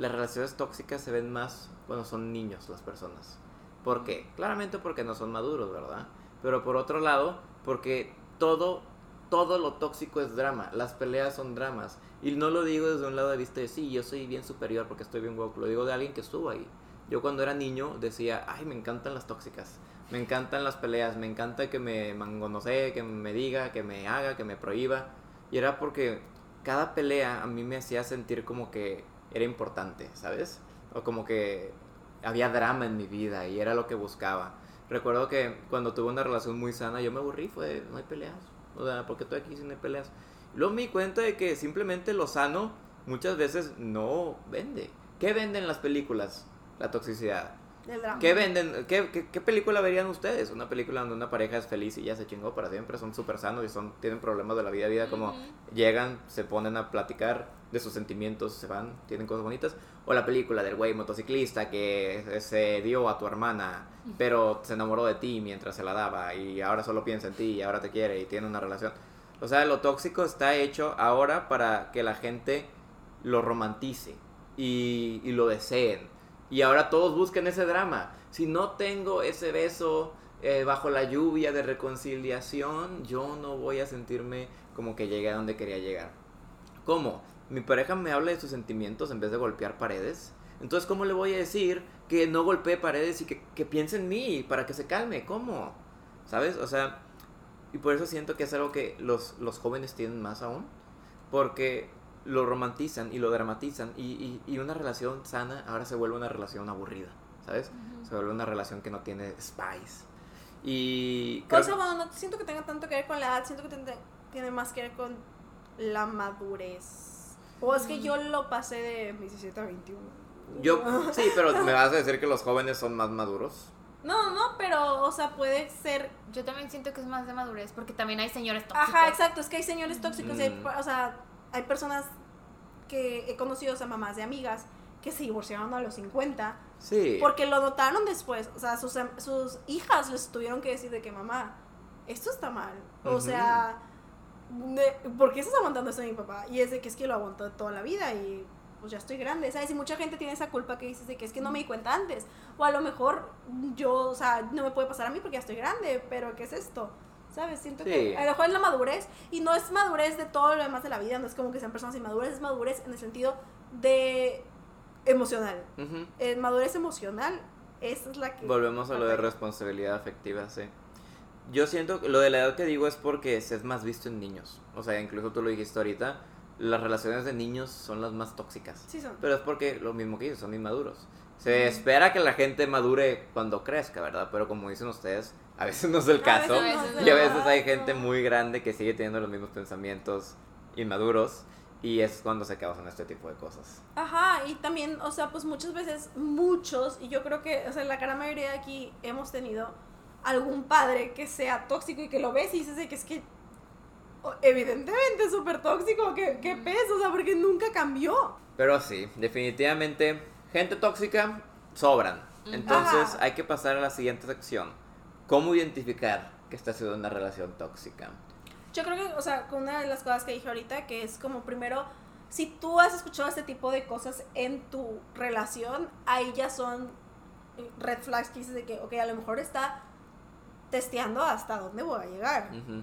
las relaciones tóxicas se ven más cuando son niños las personas. ¿Por qué? Claramente porque no son maduros, ¿verdad? Pero por otro lado, porque todo, todo lo tóxico es drama. Las peleas son dramas. Y no lo digo desde un lado de vista de sí, yo soy bien superior porque estoy bien guapo. Lo digo de alguien que estuvo ahí. Yo cuando era niño decía, ay, me encantan las tóxicas. Me encantan las peleas. Me encanta que me mangonosee, que me diga, que me haga, que me prohíba. Y era porque cada pelea a mí me hacía sentir como que era importante, ¿sabes? O como que había drama en mi vida y era lo que buscaba. Recuerdo que cuando tuve una relación muy sana yo me aburrí, fue, no hay peleas. O sea, ¿por qué estoy aquí si no hay peleas? Luego me di cuenta de que simplemente lo sano muchas veces no vende. ¿Qué venden las películas? La toxicidad. Drama. ¿Qué venden? ¿Qué, qué, qué película verían ustedes? Una película donde una pareja es feliz y ya se chingó para siempre, son súper sanos y son, tienen problemas de la vida a vida, como Ujú. llegan, se ponen a platicar de sus sentimientos, se van, tienen cosas bonitas. O la película del güey motociclista que se dio a tu hermana, pero se enamoró de ti mientras se la daba y ahora solo piensa en ti y ahora te quiere y tiene una relación. O sea, lo tóxico está hecho ahora para que la gente lo romantice y, y lo deseen. Y ahora todos busquen ese drama. Si no tengo ese beso eh, bajo la lluvia de reconciliación, yo no voy a sentirme como que llegué a donde quería llegar. ¿Cómo? Mi pareja me habla de sus sentimientos en vez de golpear paredes. Entonces, ¿cómo le voy a decir que no golpee paredes y que, que piense en mí para que se calme? ¿Cómo? ¿Sabes? O sea, y por eso siento que es algo que los, los jóvenes tienen más aún. Porque lo romantizan y lo dramatizan. Y, y, y una relación sana ahora se vuelve una relación aburrida. ¿Sabes? Se vuelve una relación que no tiene spice. Y. creo O sea, bueno, no siento que tenga tanto que ver con la edad, siento que tiene, tiene más que ver con la madurez. O es que yo lo pasé de 17 a 21. Yo, sí, pero me vas a decir que los jóvenes son más maduros. No, no, pero, o sea, puede ser. Yo también siento que es más de madurez, porque también hay señores tóxicos. Ajá, exacto, es que hay señores tóxicos, y Mm. o sea, hay personas que he conocido, o sea, mamás de amigas, que se divorciaron a los 50 Sí. porque lo notaron después. O sea, sus, sus hijas les tuvieron que decir de que mamá, esto está mal. O Ujú. sea, de- ¿por qué estás aguantando esto de mi papá? Y es de que es que lo aguantó toda la vida y pues ya estoy grande, ¿sabes? Y mucha gente tiene esa culpa que dices de que es que no me di cuenta antes. O a lo mejor yo, o sea, no me puede pasar a mí porque ya estoy grande, pero ¿qué es esto? ¿Sabes? Siento Sí. que a lo mejor es la madurez y no es madurez de todo lo demás de la vida, no es como que sean personas inmaduras, es madurez en el sentido de emocional. Ujú. Eh, madurez emocional, esa es la que... Volvemos a lo de responsabilidad afectiva, sí. Yo siento que lo de la edad que digo es porque es más visto en niños. O sea, incluso tú lo dijiste ahorita, las relaciones de niños son las más tóxicas. Sí son. Pero es porque lo mismo que ellos, son inmaduros. Se espera que la gente madure cuando crezca, ¿verdad? Pero como dicen ustedes, a veces no es el A caso. veces Y a veces hay gente muy grande que sigue teniendo los mismos pensamientos inmaduros. Y es cuando se causan este tipo de cosas. Ajá, y también, o sea, pues muchas veces, muchos, y yo creo que, o sea, la gran mayoría de aquí hemos tenido algún padre que sea tóxico y que lo ves y dices que es que, evidentemente es súper tóxico, que, que peso, o sea, porque nunca cambió. Pero sí, definitivamente, gente tóxica sobran. Entonces Ajá. hay que pasar a la siguiente sección. ¿Cómo identificar que está siendo una relación tóxica? Yo creo que, o sea, una de las cosas que dije ahorita, que es como primero, si tú has escuchado este tipo de cosas en tu relación, ahí ya son red flags que dices de que, ok, a lo mejor está testeando hasta dónde voy a llegar. Ujú.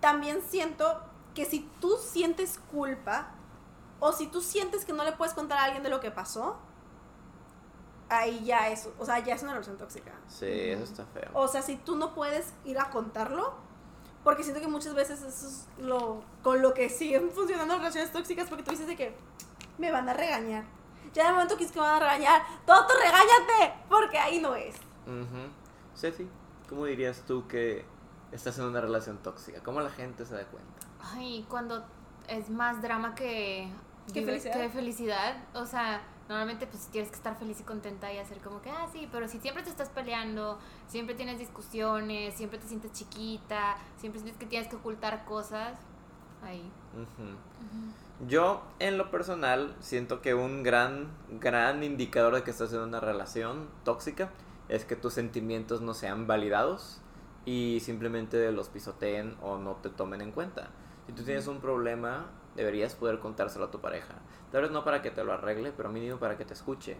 También siento que si tú sientes culpa o si tú sientes que no le puedes contar a alguien de lo que pasó, ahí ya es, o sea, ya es una relación tóxica. Sí, eso está feo. O sea, si tú no puedes ir a contarlo, porque siento que muchas veces eso es lo con lo que siguen funcionando las relaciones tóxicas, porque tú dices de que me van a regañar. Ya en el momento que es que me van a regañar, todo regáñate, porque ahí no es. Ujú. Ceci, ¿cómo dirías tú que estás en una relación tóxica? ¿Cómo la gente se da cuenta? Ay, cuando es más drama que, felicidad. que felicidad. O sea, normalmente pues tienes que estar feliz y contenta y hacer como que, ah, sí, pero si siempre te estás peleando, siempre tienes discusiones, siempre te sientes chiquita, siempre sientes que tienes que ocultar cosas, ahí. Ujú. Yo, en lo personal, siento que un gran, gran indicador de que estás en una relación tóxica es que tus sentimientos no sean validados y simplemente los pisoteen o no te tomen en cuenta. Si tú tienes un problema, deberías poder contárselo a tu pareja. Tal vez no para que te lo arregle, pero mínimo para que te escuche.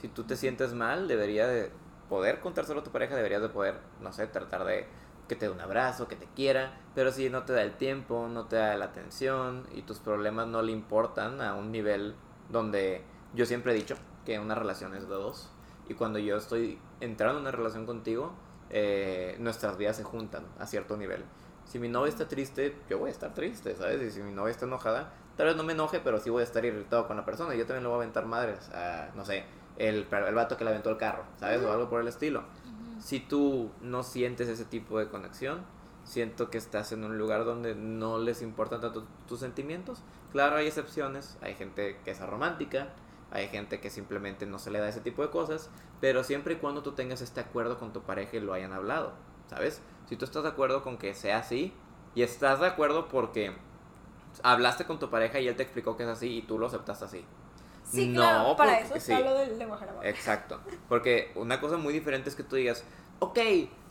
Si tú te sientes mal, debería de poder contárselo a tu pareja, deberías de poder, no sé, tratar de que te dé un abrazo, que te quiera, pero si no te da el tiempo, no te da la atención y tus problemas no le importan a un nivel donde yo siempre he dicho que una relación es de dos y cuando yo estoy entrando en una relación contigo, eh, nuestras vidas se juntan a cierto nivel. Si mi novia está triste, yo voy a estar triste, ¿sabes? Y si mi novia está enojada, tal vez no me enoje, pero sí voy a estar irritado con la persona. Yo también le voy a aventar madres a, no sé, el, el vato que le aventó el carro, ¿sabes? O algo por el estilo. Si tú no sientes ese tipo de conexión, siento que estás en un lugar donde no les importan tanto tus sentimientos. Claro, hay excepciones, hay gente que es romántica, hay gente que simplemente no se le da ese tipo de cosas, pero siempre y cuando tú tengas este acuerdo con tu pareja y lo hayan hablado, ¿sabes? Si tú estás de acuerdo con que sea así y estás de acuerdo porque hablaste con tu pareja y él te explicó que es así y tú lo aceptaste así. Sí, No, claro, para porque- eso sí. está lo del lenguaje. Exacto. Porque una cosa muy diferente es que tú digas, ok,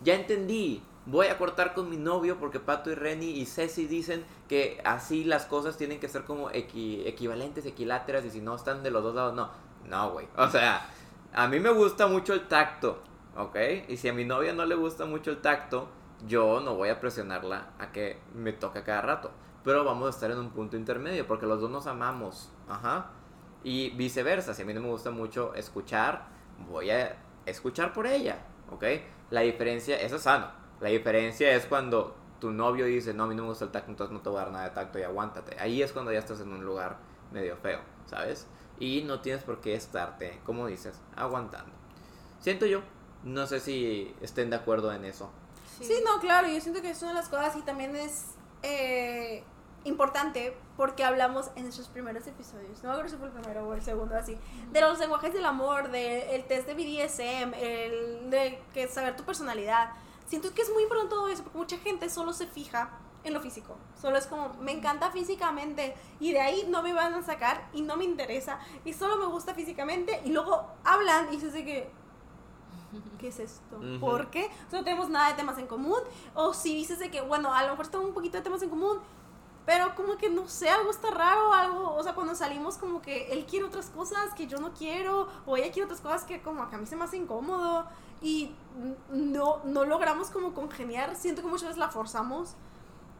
ya entendí, voy a cortar con mi novio porque Pato y Reni y Ceci dicen que así las cosas tienen que ser como equi- equivalentes, equiláteras y si no están de los dos lados, no. No, güey. O sea, a mí me gusta mucho el tacto, ¿ok? Y si a mi novia no le gusta mucho el tacto, yo no voy a presionarla a que me toque cada rato. Pero vamos a estar en un punto intermedio porque los dos nos amamos. Y viceversa, si a mí no me gusta mucho escuchar, voy a escuchar por ella. La diferencia, eso es sano. La diferencia es cuando tu novio dice, no, a mí no me gusta el tacto, entonces no te voy a dar nada de tacto y aguántate. Ahí es cuando ya estás en un lugar medio feo, ¿sabes? Y no tienes por qué estarte, como dices, aguantando. Siento yo, no sé si estén de acuerdo en eso. Sí, no, claro, yo siento que es una de las cosas y también es eh, importante porque hablamos en nuestros primeros episodios, no me acuerdo si fue el primero o el segundo así, de los lenguajes del amor, del test de BDSM, el de que saber tu personalidad. Siento que es muy importante todo eso porque mucha gente solo se fija en lo físico. Solo es como, me encanta físicamente y de ahí no me van a sacar y no me interesa y solo me gusta físicamente y luego hablan y dices de que, ¿qué es esto? Ujú. ¿Por qué? No tenemos nada de temas en común. O si dices de que, bueno, a lo mejor tengo un poquito de temas en común, pero como que no sé, algo está raro, algo, o sea, cuando salimos como que él quiere otras cosas que yo no quiero, o ella quiere otras cosas que como que a mí se me hace incómodo y no, no logramos como congeniar, siento que muchas veces la forzamos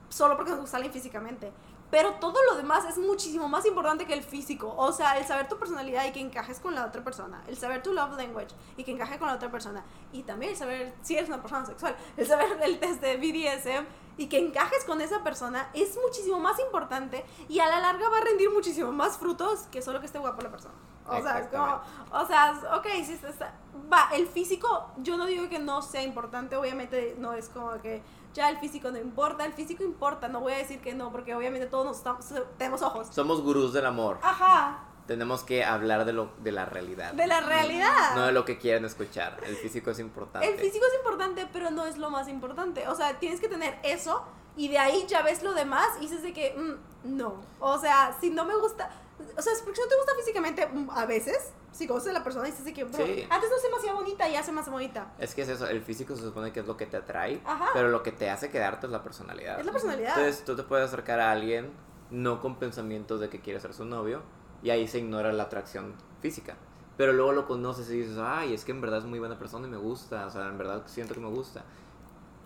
solo porque nos gusta alguien físicamente. Pero todo lo demás es muchísimo más importante que el físico. O sea, el saber tu personalidad y que encajes con la otra persona. El saber tu love language y que encaje con la otra persona. Y también el saber si eres una persona sexual. El saber el test de BDSM y que encajes con esa persona es muchísimo más importante y a la larga va a rendir muchísimo más frutos que solo que esté guapo la persona. O sea, es como, o sea, ok, si está, está- va, el físico, yo no digo que no sea importante, obviamente no es como que ya el físico no importa, el físico importa, no voy a decir que no, porque obviamente todos nos estamos, tenemos ojos. Somos gurús del amor. Ajá, Tenemos que hablar de, lo, de la realidad. de la realidad. No de lo que quieren escuchar. El físico es importante. El físico es importante, pero no es lo más importante. O sea, tienes que tener eso y de ahí ya ves lo demás y dices de que mm, no. O sea, si no me gusta, o sea, porque si no te gusta físicamente, mm, a veces, si conoces a la persona y dices que, bro, Sí. antes no se me hacía bonita, ya se me hace bonita. Es que es eso, el físico se supone que es lo que te atrae, Ajá. pero lo que te hace quedarte es la personalidad. Es la personalidad. Entonces tú te puedes acercar a alguien no con pensamientos de que quieres ser su novio y ahí se ignora la atracción física. Pero luego lo conoces y dices, ay, es que en verdad es muy buena persona y me gusta, o sea, en verdad siento que me gusta.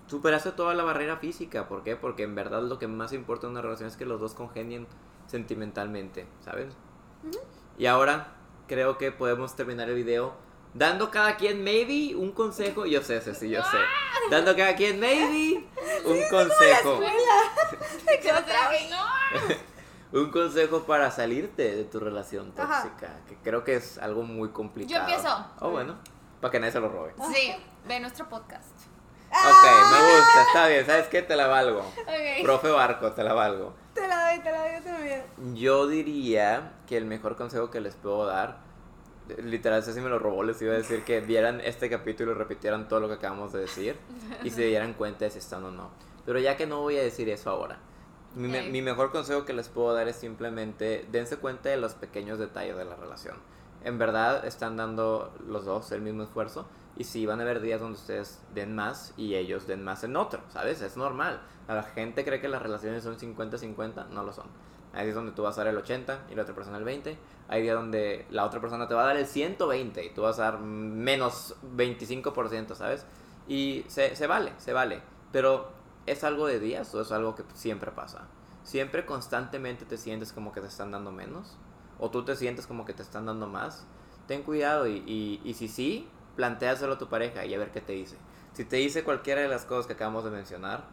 Superaste toda la barrera física, ¿por qué? Porque en verdad lo que más importa en una relación es que los dos congenien sentimentalmente, ¿sabes? Y ahora creo que podemos terminar el video dando cada quien maybe un consejo. Yo sé, sí, yo sé. Dando cada quien maybe un consejo. Yo sé que no. Un consejo para salirte de tu relación Ajá. tóxica. Que creo que es algo muy complicado. Yo empiezo. Oh, bueno. Para que nadie se lo robe. Sí, ve nuestro podcast. Ok, me gusta, está bien. ¿Sabes qué? Te la valgo. Ok. Profe Barco, te la valgo. Te la doy, te la doy yo también. Yo diría que el mejor consejo que les puedo dar, literal, si me lo robó, les iba a decir que vieran este capítulo y repitieran todo lo que acabamos de decir y se dieran cuenta de si están o no. Pero ya que no voy a decir eso ahora, mi, mi mejor consejo que les puedo dar es simplemente dense cuenta de los pequeños detalles de la relación. En verdad están dando los dos el mismo esfuerzo y si van a haber días donde ustedes den más y ellos den más en otro, ¿sabes? Es normal. La gente cree que las relaciones son 50-50, no lo son. Hay días donde tú vas a dar el 80 y la otra persona el 20. Hay días donde la otra persona te va a dar el 120 y tú vas a dar menos 25%, ¿sabes? Y se, se vale, se vale. Pero ¿es algo de días o es algo que siempre pasa? Siempre constantemente te sientes como que te están dando menos o tú te sientes como que te están dando más. Ten cuidado y, y, y si sí, planteáselo a tu pareja y a ver qué te dice. Si te dice cualquiera de las cosas que acabamos de mencionar,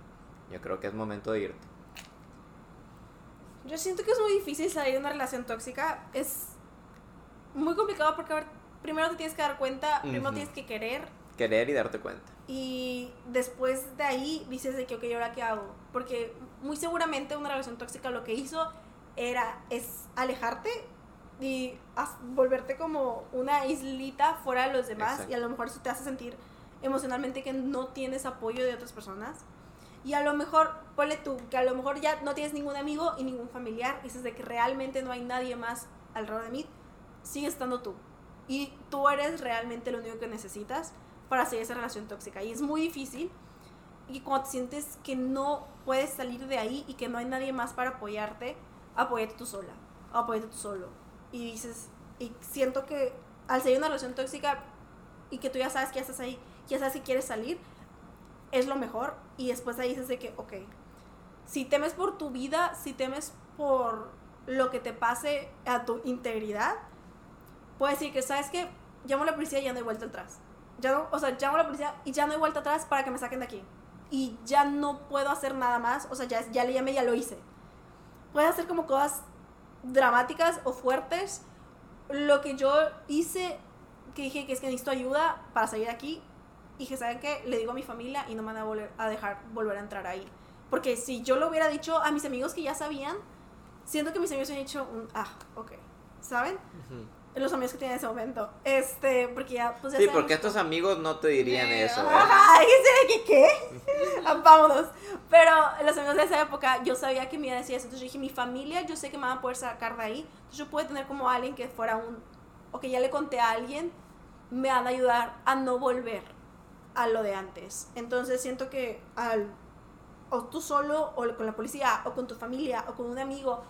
yo creo que es momento de irte. Yo siento que es muy difícil salir de una relación tóxica. Es muy complicado porque a ver, primero te tienes que dar cuenta, primero tienes que querer Querer y darte cuenta. y después de ahí dices de que, ok, ¿y ahora qué hago? Porque muy seguramente una relación tóxica lo que hizo era, es alejarte y volverte como una islita fuera de los demás Exacto. y a lo mejor eso te hace sentir emocionalmente que no tienes apoyo de otras personas. Y a lo mejor, ponle tú, que a lo mejor ya no tienes ningún amigo y ningún familiar, y dices de que realmente no hay nadie más alrededor de mí, sigue estando tú. Y tú eres realmente lo único que necesitas para seguir esa relación tóxica. Y es muy difícil. Y cuando te sientes que no puedes salir de ahí y que no hay nadie más para apoyarte, apóyate tú sola, apóyate tú solo. Y dices, y siento que al seguir una relación tóxica y que tú ya sabes que ya estás ahí, ya sabes que quieres salir, es lo mejor. Y después ahí dices de que, ok, si temes por tu vida, si temes por lo que te pase a tu integridad, puedes decir que, ¿sabes qué? Llamo a la policía y ya no hay vuelta atrás. Ya no, o sea, llamo a la policía y ya no hay vuelta atrás para que me saquen de aquí. Y ya no puedo hacer nada más, o sea, ya, ya le llamé, ya lo hice. Puedes hacer como cosas dramáticas o fuertes. Lo que yo hice, que dije que es que necesito ayuda para salir de aquí, y que saben que le digo a mi familia y no me van a, volver, a dejar volver a entrar ahí. Porque si yo lo hubiera dicho a mis amigos que ya sabían, siento que mis amigos han un, ah, ok, ¿saben? Los amigos que tenía en ese momento. Este, porque ya, pues ya Sí, sabemos porque estos amigos no te dirían Eh, eso, ¿eh? Ajá, ¿y ese de que qué? Ah, Vámonos. Pero los amigos de esa época, yo sabía que me iba a decir eso. Entonces yo dije, mi familia, yo sé que me van a poder sacar de ahí. Entonces yo puedo tener como alguien que fuera un. O que ya le conté a alguien, me van a ayudar a no volver a lo de antes. Entonces siento que al. O tú solo, o con la policía, o con tu familia, o con un amigo,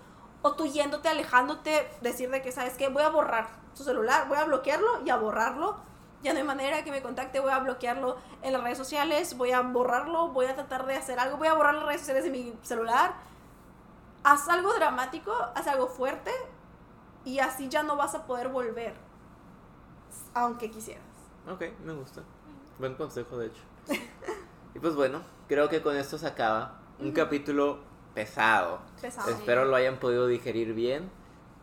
o tú yéndote, alejándote, decir de que, ¿sabes qué? Voy a borrar su celular, voy a bloquearlo y a borrarlo ya no hay manera que me contacte, voy a bloquearlo en las redes sociales, voy a borrarlo, voy a tratar de hacer algo, voy a borrar las redes sociales de mi celular. Haz algo dramático, haz algo fuerte y así ya no vas a poder volver, aunque quisieras. Ok, me gusta. Buen consejo, de hecho. y pues bueno, creo que con esto se acaba un capítulo pesado. Pesado. Espero lo hayan podido digerir bien.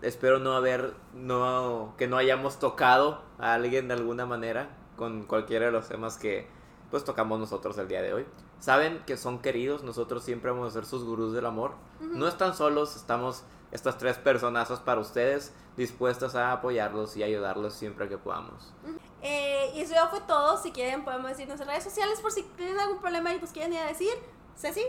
Espero no haber, no, que no hayamos tocado a alguien de alguna manera con cualquiera de los temas que pues tocamos nosotros el día de hoy. Saben que son queridos, nosotros siempre vamos a ser sus gurús del amor. No están solos, estamos estas tres personazas para ustedes, dispuestas a apoyarlos y ayudarlos siempre que podamos. Eh, y eso ya fue todo. Si quieren, podemos decir en redes sociales por si tienen algún problema y nos quieren ir a decir. Ceci,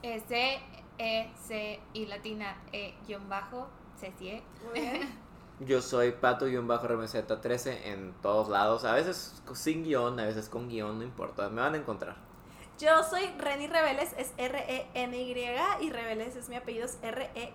C, E, C y latina E, guion bajo, Ceci, E. muy bien. Yo soy Pato-RMZ13 en todos lados, a veces sin guion, a veces con guion, no importa, me van a encontrar. Yo soy Reni Reveles, es R-E-N-Y y Reveles es mi apellido, es R-E-V-E-L-L-E-S.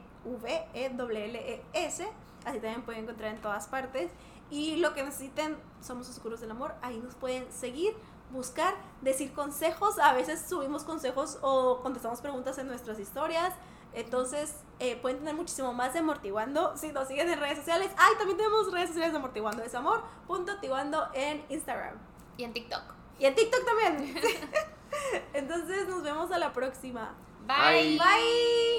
Así también pueden encontrar en todas partes. Y lo que necesiten, somos Oscuros del Amor, ahí nos pueden seguir, buscar, decir consejos. A veces subimos consejos o contestamos preguntas en nuestras historias. Entonces, eh, pueden tener muchísimo más de Amortiguando si nos siguen en redes sociales. Ay, también tenemos redes sociales de Amortiguando, es amor, punto, tiguando en Instagram. Y en TikTok. Y en TikTok también. Entonces, nos vemos a la próxima. Bye. Bye.